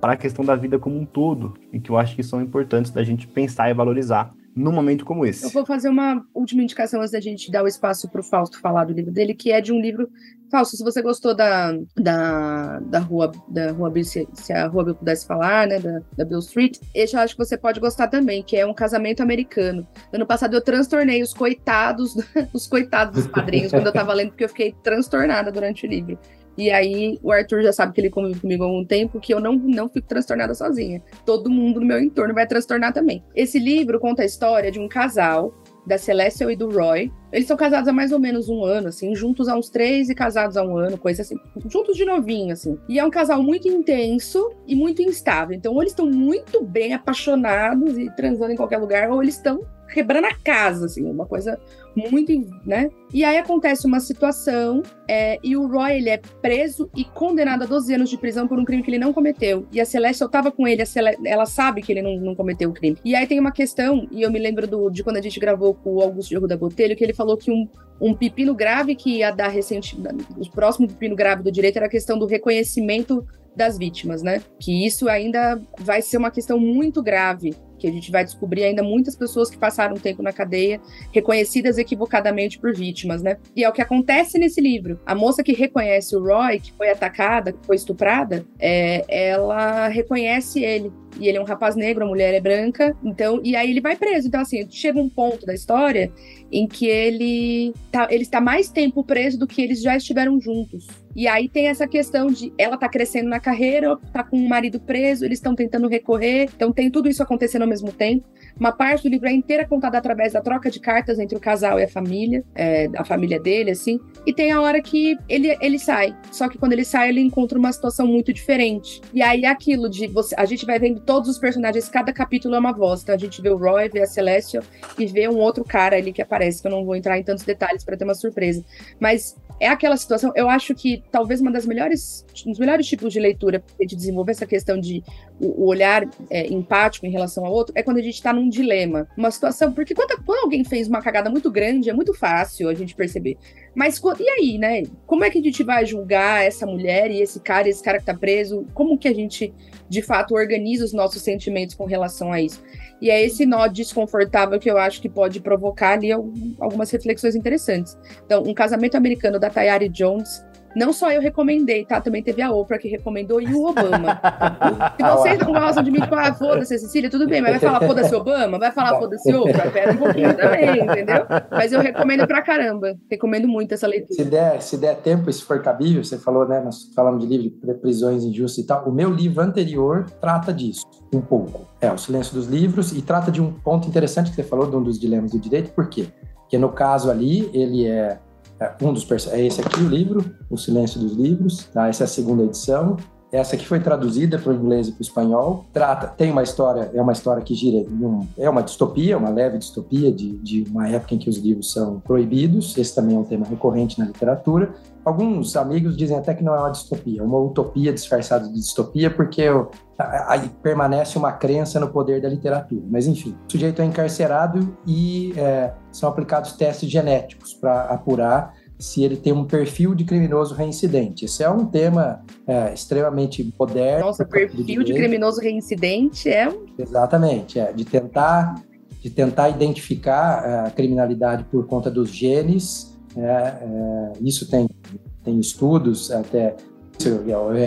para a questão da vida como um todo e que eu acho que são importantes da gente pensar e valorizar num momento como esse. Eu vou fazer uma última indicação antes da gente dar o espaço para o Fausto falar do livro dele, que é de um livro. Fausto, se você gostou da, da, da rua, da rua se, se a rua Bill pudesse falar, né, da, da Bill Street, eu acho que você pode gostar também, que é um casamento americano. Ano passado eu transtornei os coitados, [laughs] os coitados dos padrinhos quando eu estava lendo, porque eu fiquei transtornada durante o livro. E aí o Arthur já sabe que ele convive comigo há algum tempo, que eu não, não fico transtornada sozinha. Todo mundo no meu entorno vai transtornar também. Esse livro conta a história de um casal da Celestial e do Roy. Eles são casados há mais ou menos um ano, assim, juntos há uns três e casados há um ano, coisa assim, juntos de novinho, assim. E é um casal muito intenso e muito instável. Então, ou eles estão muito bem apaixonados e transando em qualquer lugar, ou eles estão quebrando a casa, assim, uma coisa muito, né? E aí acontece uma situação é, e o Roy ele é preso e condenado a 12 anos de prisão por um crime que ele não cometeu. E a Celeste, eu tava com ele, Celeste, ela sabe que ele não, não, cometeu o crime. E aí tem uma questão, e eu me lembro do, de quando a gente gravou com o Augusto Diogo da Botelho, que ele falou que um, um pepino grave que ia dar recente, o próximo pepino grave do direito era a questão do reconhecimento das vítimas, né? Que isso ainda vai ser uma questão muito grave que a gente vai descobrir ainda muitas pessoas que passaram tempo na cadeia, reconhecidas equivocadamente por vítimas, né? E é o que acontece nesse livro. A moça que reconhece o Roy, que foi atacada, que foi estuprada, é, ela reconhece ele. E ele é um rapaz negro, a mulher é branca, então, e aí ele vai preso. Então, assim, chega um ponto da história em que ele, tá, ele está mais tempo preso do que eles já estiveram juntos. E aí tem essa questão de ela tá crescendo na carreira, tá com o marido preso, eles estão tentando recorrer, então tem tudo isso acontecendo ao mesmo tempo. Uma parte do livro é inteira contada através da troca de cartas entre o casal e a família, é, a família dele, assim. E tem a hora que ele, ele sai. Só que quando ele sai, ele encontra uma situação muito diferente. E aí aquilo de você, a gente vai vendo todos os personagens, cada capítulo é uma voz. Então a gente vê o Roy, vê a Celestial e vê um outro cara ali que aparece, que eu não vou entrar em tantos detalhes para ter uma surpresa. Mas é aquela situação, eu acho que talvez uma das melhores, um dos melhores tipos de leitura para a gente desenvolver essa questão de o, o olhar é, empático em relação ao outro é quando a gente está num dilema, uma situação, porque quando, quando alguém fez uma cagada muito grande, é muito fácil a gente perceber. Mas e aí, né? Como é que a gente vai julgar essa mulher e esse cara, esse cara que tá preso? Como que a gente, de fato, organiza os nossos sentimentos com relação a isso? E é esse nó desconfortável que eu acho que pode provocar ali algumas reflexões interessantes. Então, um casamento americano da Tayari Jones não só eu recomendei, tá? Também teve a Oprah que recomendou e o Obama. [laughs] Se vocês não gostam de mim, tipo, ah, foda-se, Cecília, tudo bem, mas vai falar foda-se Obama? Vai falar foda-se Oprah? Pera um pouquinho também, entendeu? Mas eu recomendo pra caramba. Recomendo muito essa leitura. Se der, se der tempo e se for cabível, você falou, né? Nós falamos de livro de prisões injustas e tal. O meu livro anterior trata disso, um pouco. É, O Silêncio dos Livros, e trata de um ponto interessante que você falou, de um dos dilemas do direito, por quê? Porque no caso ali, ele é, um dos é esse aqui o livro, O Silêncio dos Livros, tá? Essa é a segunda edição. Essa aqui foi traduzida para o inglês e para o espanhol. Trata, tem uma história, é uma história que gira um, é uma distopia, uma leve distopia de, de uma época em que os livros são proibidos. Esse também é um tema recorrente na literatura. Alguns amigos dizem até que não é uma distopia, é uma utopia disfarçada de distopia, porque aí permanece uma crença no poder da literatura. Mas enfim, o sujeito é encarcerado e é, são aplicados testes genéticos para apurar se ele tem um perfil de criminoso reincidente. Esse é um tema é, extremamente moderno. Nossa, perfil de criminoso reincidente é um... Exatamente, é, de tentar de tentar identificar é, a criminalidade por conta dos genes. É, é, isso tem, tem estudos até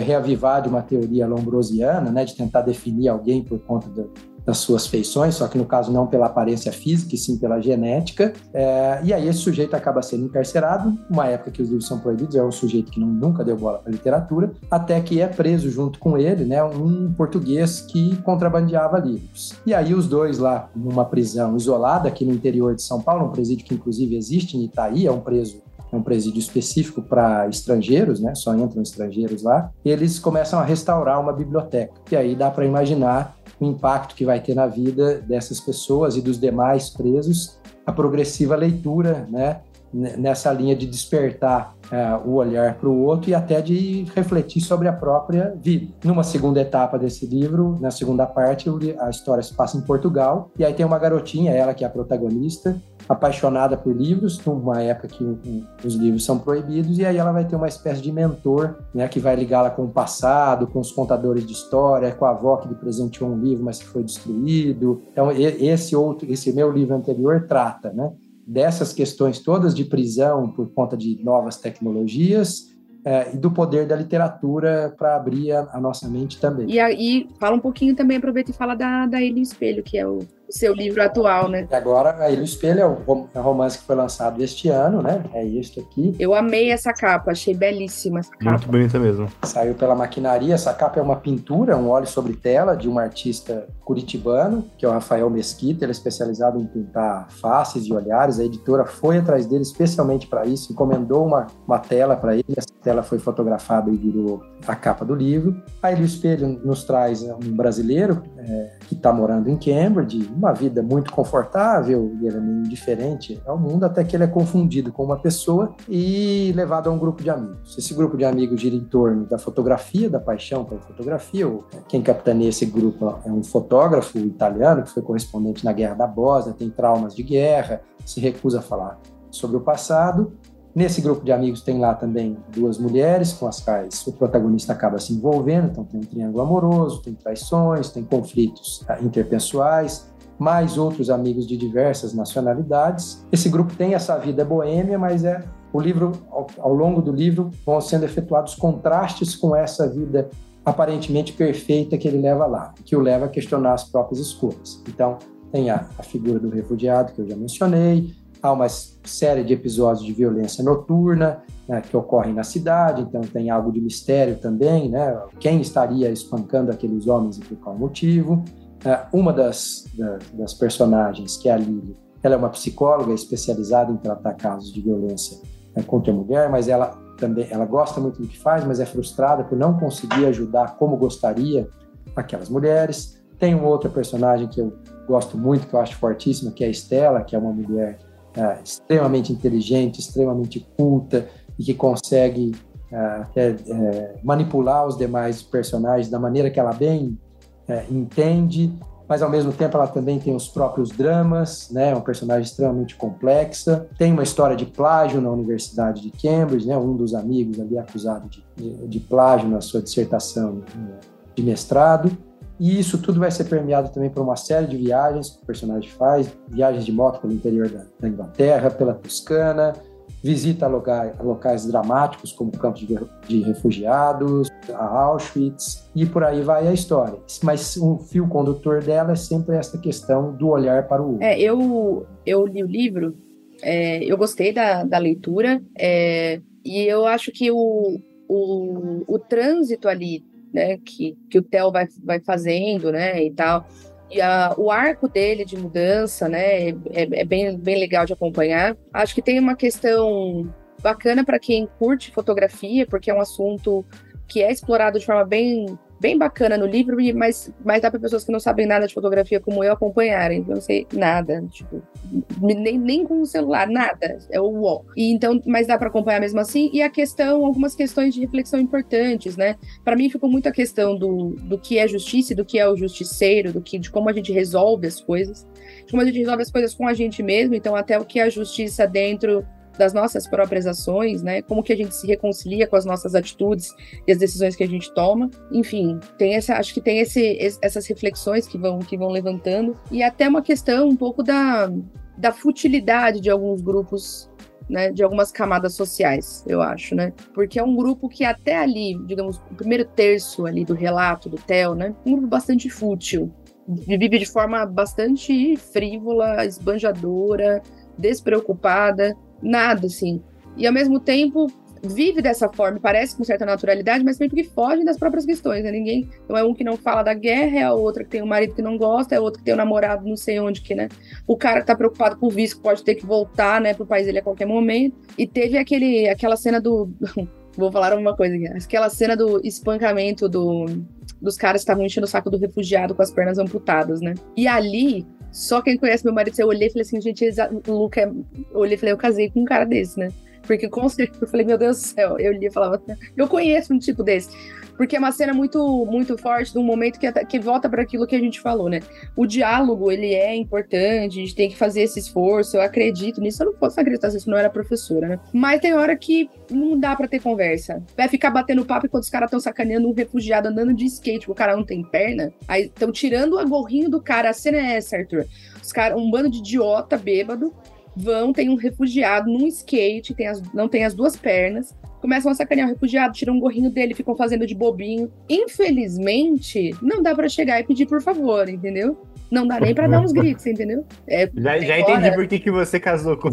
reavivar de uma teoria lombrosiana, né, de tentar definir alguém por conta do, das suas feições, só que no caso não pela aparência física, e sim pela genética. É, e aí esse sujeito acaba sendo encarcerado, uma época que os livros são proibidos, é um sujeito que não, nunca deu bola para literatura, até que é preso junto com ele, né, um português que contrabandeava livros. E aí os dois lá numa prisão isolada aqui no interior de São Paulo, um presídio que inclusive existe em Itaí, é um preso um presídio específico para estrangeiros, né? Só entram estrangeiros lá. Eles começam a restaurar uma biblioteca. E aí dá para imaginar o impacto que vai ter na vida dessas pessoas e dos demais presos a progressiva leitura, né? Nessa linha de despertar uh, o olhar para o outro e até de refletir sobre a própria vida. Numa segunda etapa desse livro, na segunda parte, a história se passa em Portugal e aí tem uma garotinha, ela que é a protagonista, apaixonada por livros, numa época que os livros são proibidos, e aí ela vai ter uma espécie de mentor, né, que vai ligá-la com o passado, com os contadores de história, com a avó que lhe presenteou um livro, mas que foi destruído. Então, esse outro, esse meu livro anterior trata, né, dessas questões todas de prisão por conta de novas tecnologias, é, e do poder da literatura para abrir a, a, nossa mente também. E aí, fala um pouquinho também, aproveita e fala da, da Espelho, que é o seu livro atual, né? E agora, a Ilha Espelho é o é romance que foi lançado este ano, né? É este aqui. Eu amei essa capa, achei belíssima essa capa. Muito bonita mesmo. Saiu pela maquinaria. Essa capa é uma pintura, um óleo sobre tela de um artista curitibano, que é o Rafael Mesquita. Ele é especializado em pintar faces e olhares. A editora foi atrás dele especialmente para isso, encomendou uma, uma tela para ele. Essa tela foi fotografada e virou a capa do livro. A Ilha Espelho nos traz um brasileiro é, que está morando em Cambridge, uma vida muito confortável e ele é meio indiferente ao mundo, até que ele é confundido com uma pessoa e levado a um grupo de amigos. Esse grupo de amigos gira em torno da fotografia, da paixão pela fotografia. Quem capitaneia esse grupo é um fotógrafo italiano que foi correspondente na Guerra da Bósnia, tem traumas de guerra, se recusa a falar sobre o passado Nesse grupo de amigos tem lá também duas mulheres com as quais o protagonista acaba se envolvendo, então tem um triângulo amoroso, tem traições, tem conflitos ah, interpessoais, mais outros amigos de diversas nacionalidades. Esse grupo tem essa vida boêmia, mas é o livro ao, ao longo do livro vão sendo efetuados contrastes com essa vida aparentemente perfeita que ele leva lá, que o leva a questionar as próprias escolhas. Então, tem a, a figura do refugiado que eu já mencionei, há uma série de episódios de violência noturna né, que ocorrem na cidade, então tem algo de mistério também, né? Quem estaria espancando aqueles homens e por qual motivo? É, uma das, das personagens, que é a Lily, ela é uma psicóloga especializada em tratar casos de violência né, contra a mulher, mas ela também ela gosta muito do que faz, mas é frustrada por não conseguir ajudar como gostaria aquelas mulheres. Tem uma outra personagem que eu gosto muito, que eu acho fortíssima, que é a Estela, que é uma mulher é, extremamente inteligente, extremamente culta e que consegue é, é, manipular os demais personagens da maneira que ela bem é, entende, mas ao mesmo tempo ela também tem os próprios dramas, né? É um personagem extremamente complexa. Tem uma história de plágio na Universidade de Cambridge, né? Um dos amigos ali acusado de, de, de plágio na sua dissertação de mestrado. E isso tudo vai ser permeado também por uma série de viagens que o personagem faz, viagens de moto pelo interior da, da Inglaterra, pela Toscana, visita a locais, a locais dramáticos como campos de, de, refugiados, a Auschwitz, e por aí vai a história. Mas um fio condutor dela é sempre essa questão do olhar para o outro. É, eu, eu li o livro, é, eu gostei da, da leitura, é, e eu acho que o, o, o trânsito ali né, que, que o Theo vai, vai fazendo, né, e tal. E a, o arco dele de mudança, né, é, é bem, bem legal de acompanhar. Acho que tem uma questão bacana para quem curte fotografia, porque é um assunto que é explorado de forma bem bem bacana no livro, mas, mas dá para pessoas que não sabem nada de fotografia como eu acompanharem. Eu não sei nada, tipo, nem, nem com o celular, nada. É o UOL. E então, mas dá para acompanhar mesmo assim. E a questão, algumas questões de reflexão importantes, né? Para mim ficou muito a questão do, do que é justiça e do que é o justiceiro, do que de como a gente resolve as coisas, de como a gente resolve as coisas com a gente mesmo, então até o que é a justiça dentro das nossas próprias ações, né? Como que a gente se reconcilia com as nossas atitudes e as decisões que a gente toma. Enfim, tem essa, acho que tem esse, essas reflexões que vão que vão levantando e até uma questão um pouco da, da futilidade de alguns grupos né, de algumas camadas sociais, eu acho, né? Porque é um grupo que até ali, digamos, o primeiro terço ali do relato do Theo, né, um grupo bastante fútil, vive de forma bastante frívola, esbanjadora, despreocupada, nada, assim. E ao mesmo tempo vive dessa forma, parece com certa naturalidade, mas sempre que foge das próprias questões, né? Ninguém. Então é um que não fala da guerra, é a outra que tem um marido que não gosta, é outro que tem um namorado não sei onde que, né? O cara que tá preocupado com o visto pode ter que voltar, né, pro país dele a qualquer momento. E teve aquele, aquela cena do. [laughs] Vou falar uma coisa aqui. Aquela cena do espancamento do, dos caras que estavam enchendo o saco do refugiado com as pernas amputadas, né? E ali, só quem conhece meu marido, eu olhei e falei assim, gente, o Luca é... Eu olhei e falei, eu casei com um cara desse, né? Porque com certeza eu falei, meu Deus do céu, eu li e falava, eu conheço um tipo desse. Porque é uma cena muito muito forte de um momento que, que volta para aquilo que a gente falou, né? O diálogo, ele é importante, a gente tem que fazer esse esforço, eu acredito nisso. Eu não posso acreditar se não era professora, né? Mas tem hora que não dá para ter conversa. Vai ficar batendo papo enquanto os caras estão sacaneando um refugiado andando de skate, o cara não tem perna. Aí estão tirando o gorrinho do cara. A cena é essa, Arthur. Os um bando de idiota bêbado vão, tem um refugiado num skate, tem as, não tem as duas pernas, começam a sacanear o refugiado, tiram um gorrinho dele, ficam fazendo de bobinho. Infelizmente, não dá para chegar e pedir por favor, entendeu? Não dá nem pra dar uns gritos, entendeu? É, já já entendi por que, que você casou com. [laughs]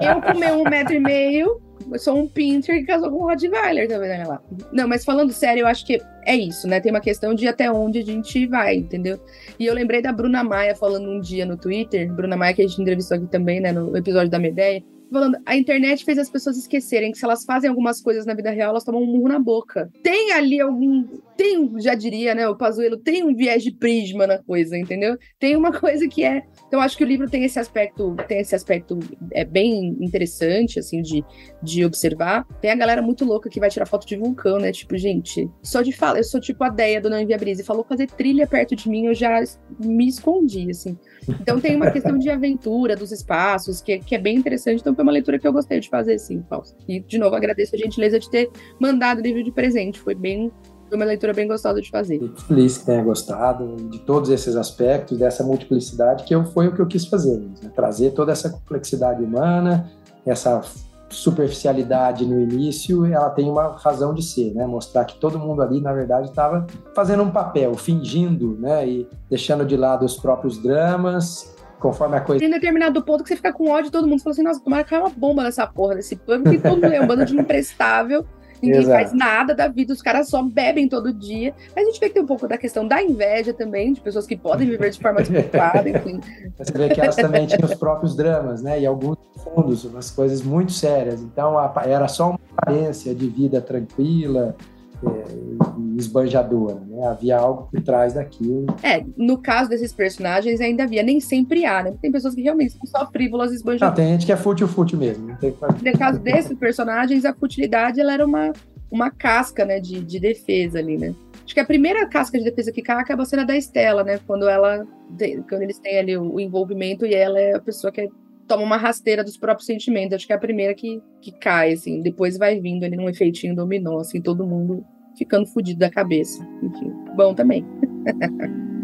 eu com meu um metro e meio, eu sou um pincher que casou com um Rottweiler também, né, lá. Não, mas falando sério, eu acho que é isso, né? Tem uma questão de até onde a gente vai, entendeu? E eu lembrei da Bruna Maia falando um dia no Twitter, Bruna Maia que a gente entrevistou aqui também, né, no episódio da Medeia, falando, a internet fez as pessoas esquecerem que se elas fazem algumas coisas na vida real, elas tomam um murro na boca. Tem ali algum. Tem, já diria, né, o Pazuello, tem um viés de prisma na coisa, entendeu? Tem uma [laughs] coisa que é então acho que o livro tem esse aspecto, tem esse aspecto é bem interessante assim de, de observar. Tem a galera muito louca que vai tirar foto de vulcão, né? Tipo, gente, só de falar, eu sou tipo a Deia do Não Envia Brisa, falou fazer trilha perto de mim, eu já me escondi, assim. Então tem uma questão de aventura dos espaços, que, que é bem interessante. Então foi uma leitura que eu gostei de fazer, sim, Fausto. E, de novo, agradeço a gentileza de ter mandado o livro de presente. Foi bem foi uma leitura bem gostosa de fazer. Fico feliz que tenha gostado de todos esses aspectos, dessa multiplicidade, que eu, foi o que eu quis fazer. Né? Trazer toda essa complexidade humana, essa superficialidade no início, ela tem uma razão de ser, né? Mostrar que todo mundo ali, na verdade, estava fazendo um papel, fingindo, né? E deixando de lado os próprios dramas, conforme a coisa. Tem determinado ponto que você fica com ódio, todo mundo fala assim: nossa, tomara que caia uma bomba nessa porra desse pano, que todo mundo é um bando de imprestável. Ninguém Exato. faz nada da vida, os caras só bebem todo dia. Mas a gente vê que tem um pouco da questão da inveja também, de pessoas que podem viver de forma despreocupada, [laughs] enfim. Você vê que elas também tinham os próprios dramas, né? E alguns fundos, umas coisas muito sérias. Então, era só uma aparência de vida tranquila, é, esbanjadora, né? Havia algo por trás daquilo. É, no caso desses personagens ainda havia, nem sempre há, né? Tem pessoas que realmente são só frívolas esbanjadoras. Não, tem gente que é fútil-fútil mesmo. Não tem que No caso desses personagens, a futilidade ela era uma, uma casca, né, de, de defesa ali, né? Acho que a primeira casca de defesa que cai acaba sendo a da Estela, né? Quando ela, quando eles têm ali o, o envolvimento e ela é a pessoa que toma uma rasteira dos próprios sentimentos. Acho que é a primeira que, que cai, assim. Depois vai vindo ali num efeitinho dominó, assim, todo mundo ficando fudido da cabeça. Enfim, bom também. [laughs]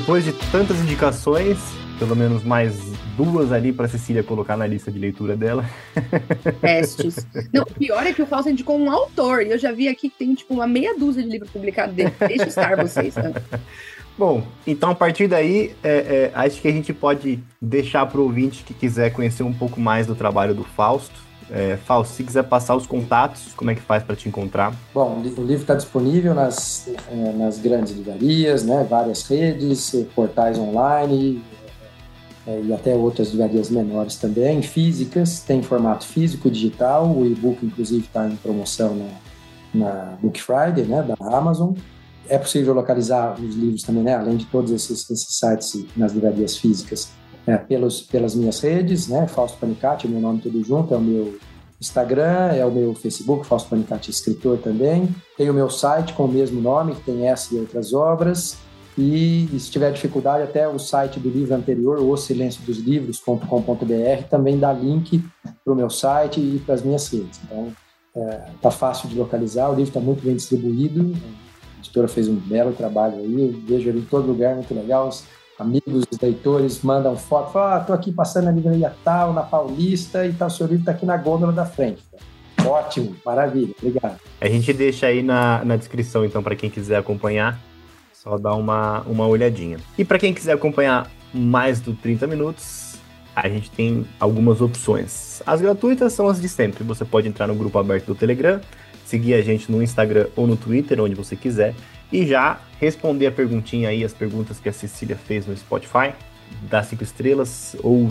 depois de tantas indicações, pelo menos mais duas ali para Cecília colocar na lista de leitura dela. [laughs] Testes. Não, o pior é que o Fausto indicou um autor, e eu já vi aqui que tem tipo uma meia dúzia de livros publicados dele. Deixa estar vocês, tá? [laughs] Bom, então a partir daí, é, é, acho que a gente pode deixar para o ouvinte que quiser conhecer um pouco mais do trabalho do Fausto, é, Fausto, se quiser passar os contatos, como é que faz para te encontrar? Bom, o livro está disponível nas, é, nas grandes livrarias, né, várias redes, portais online é, e até outras livrarias menores também, físicas, tem formato físico, digital, o e-book inclusive está em promoção na, na Book Friday, né, da Amazon. É possível localizar os livros também, né, além de todos esses, esses sites nas livrarias físicas é, pelos, pelas minhas redes, né? Fausto Panicati, meu nome tudo junto, é o meu Instagram, é o meu Facebook, Fausto Panicati Escritor também. Tem o meu site com o mesmo nome, que tem essa e outras obras. E, e se tiver dificuldade, até o site do livro anterior, o silêncio dos livros.com.br, também dá link para o meu site e para as minhas redes. Então, é, tá fácil de localizar, o livro está muito bem distribuído. A editora fez um belo trabalho aí, eu vejo ele em todo lugar, muito legal amigos leitores mandam foto, falam, ah, tô aqui passando na livraria tal, na Paulista, e tal, seu livro tá aqui na gôndola da frente. Ótimo, maravilha, obrigado. A gente deixa aí na, na descrição, então, para quem quiser acompanhar, só dá uma, uma olhadinha. E para quem quiser acompanhar mais do 30 minutos, a gente tem algumas opções. As gratuitas são as de sempre. Você pode entrar no grupo aberto do Telegram, seguir a gente no Instagram ou no Twitter, onde você quiser e já responder a perguntinha aí, as perguntas que a Cecília fez no Spotify, dar cinco estrelas ou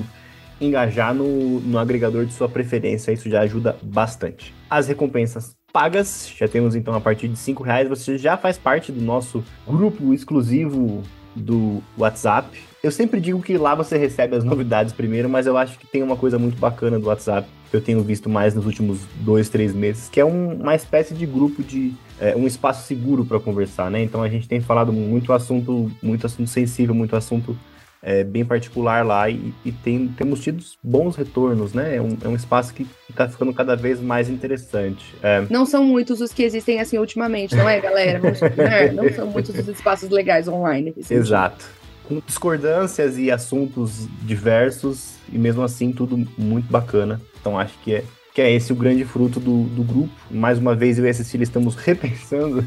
engajar no, no agregador de sua preferência, isso já ajuda bastante. As recompensas pagas, já temos então a partir de cinco reais, você já faz parte do nosso grupo exclusivo do WhatsApp. Eu sempre digo que lá você recebe as novidades primeiro, mas eu acho que tem uma coisa muito bacana do WhatsApp, eu tenho visto mais nos últimos dois, três meses, que é um, uma espécie de grupo de é, um espaço seguro para conversar, né? Então a gente tem falado muito assunto, muito assunto sensível, muito assunto é, bem particular lá e, e tem, temos tido bons retornos, né? É um, é um espaço que está ficando cada vez mais interessante. É... Não são muitos os que existem assim ultimamente, não é, galera? Vamos [laughs] Não são muitos os espaços legais online. Exato. Com discordâncias e assuntos diversos e mesmo assim tudo muito bacana. Então acho que é que é esse o grande fruto do, do grupo. Mais uma vez eu e a Cecília estamos [laughs] repensando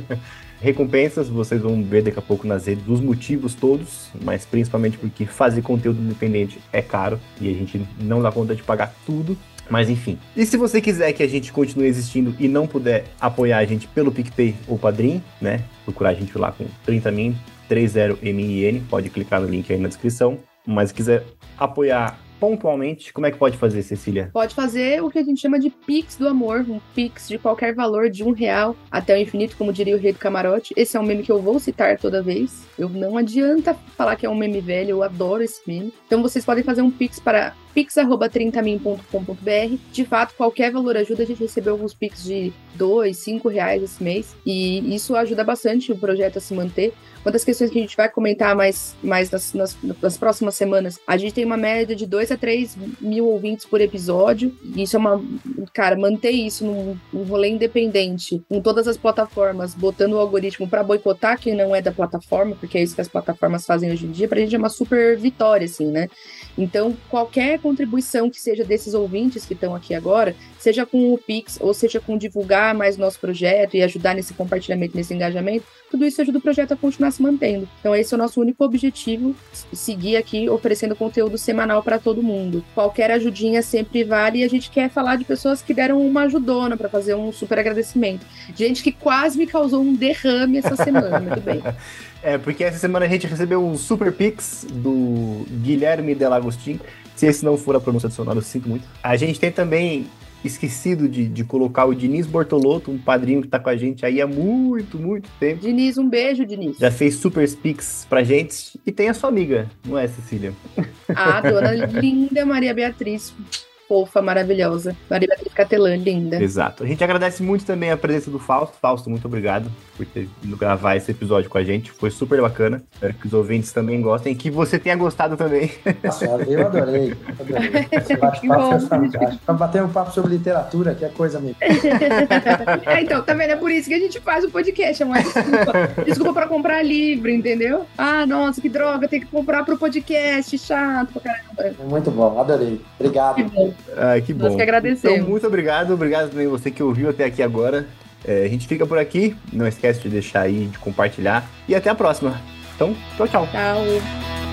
[laughs] recompensas, vocês vão ver daqui a pouco nas redes os motivos todos, mas principalmente porque fazer conteúdo independente é caro e a gente não dá conta de pagar tudo. Mas enfim. E se você quiser que a gente continue existindo e não puder apoiar a gente pelo PicPay ou Padrim, né? Procurar a gente lá com 30min, 30min, pode clicar no link aí na descrição. Mas se quiser apoiar pontualmente, como é que pode fazer, Cecília? Pode fazer o que a gente chama de Pix do amor, um Pix de qualquer valor, de um real até o infinito, como diria o rei do camarote. Esse é um meme que eu vou citar toda vez. Eu não adianta falar que é um meme velho, eu adoro esse meme. Então vocês podem fazer um Pix para pix.30min.com.br. De fato, qualquer valor ajuda. A gente recebeu alguns Pix de 2, 5 reais esse mês. E isso ajuda bastante o projeto a se manter. Uma das questões que a gente vai comentar mais, mais nas, nas, nas próximas semanas, a gente tem uma média de 2 a 3 mil ouvintes por episódio. E isso é uma. Cara, manter isso num, num rolê independente, com todas as plataformas, botando o algoritmo para boicotar quem não é da plataforma, porque é isso que as plataformas fazem hoje em dia, pra gente é uma super vitória, assim, né? Então, qualquer contribuição que seja desses ouvintes que estão aqui agora, seja com o Pix ou seja com divulgar mais nosso projeto e ajudar nesse compartilhamento, nesse engajamento, tudo isso ajuda o projeto a continuar se mantendo. Então, esse é o nosso único objetivo, seguir aqui oferecendo conteúdo semanal para todo mundo. Qualquer ajudinha sempre vale e a gente quer falar de pessoas que deram uma ajudona para fazer um super agradecimento. Gente que quase me causou um derrame essa semana, muito bem. [laughs] É, porque essa semana a gente recebeu um super pix do Guilherme Delagostin. Se esse não for a pronúncia do seu nome, eu sinto muito. A gente tem também esquecido de, de colocar o Diniz Bortolotto, um padrinho que tá com a gente aí há muito, muito tempo. Diniz, um beijo, Diniz. Já fez super pix pra gente. E tem a sua amiga, não é, Cecília? A dona [laughs] linda Maria Beatriz fofa, maravilhosa. Maria Beatriz Catelã, linda. Exato. A gente agradece muito também a presença do Fausto. Fausto, muito obrigado por ter vindo gravar esse episódio com a gente. Foi super bacana. Espero que os ouvintes também gostem e que você tenha gostado também. Nossa, eu adorei. adorei. Esse bate-papo foi fantástico. Pra bater um papo sobre literatura, que é coisa meio. [laughs] é, então, tá vendo? É por isso que a gente faz o podcast. É uma desculpa. desculpa pra comprar livro, entendeu? Ah, nossa, que droga, tem que comprar pro podcast. Chato pra caramba. Muito bom, adorei. Obrigado. Ah, que bom. Nós que agradecemos. Então, muito obrigado. Obrigado também você que ouviu até aqui agora. É, a gente fica por aqui. Não esquece de deixar aí, de compartilhar. E até a próxima. Então, tchau, tchau. Tchau.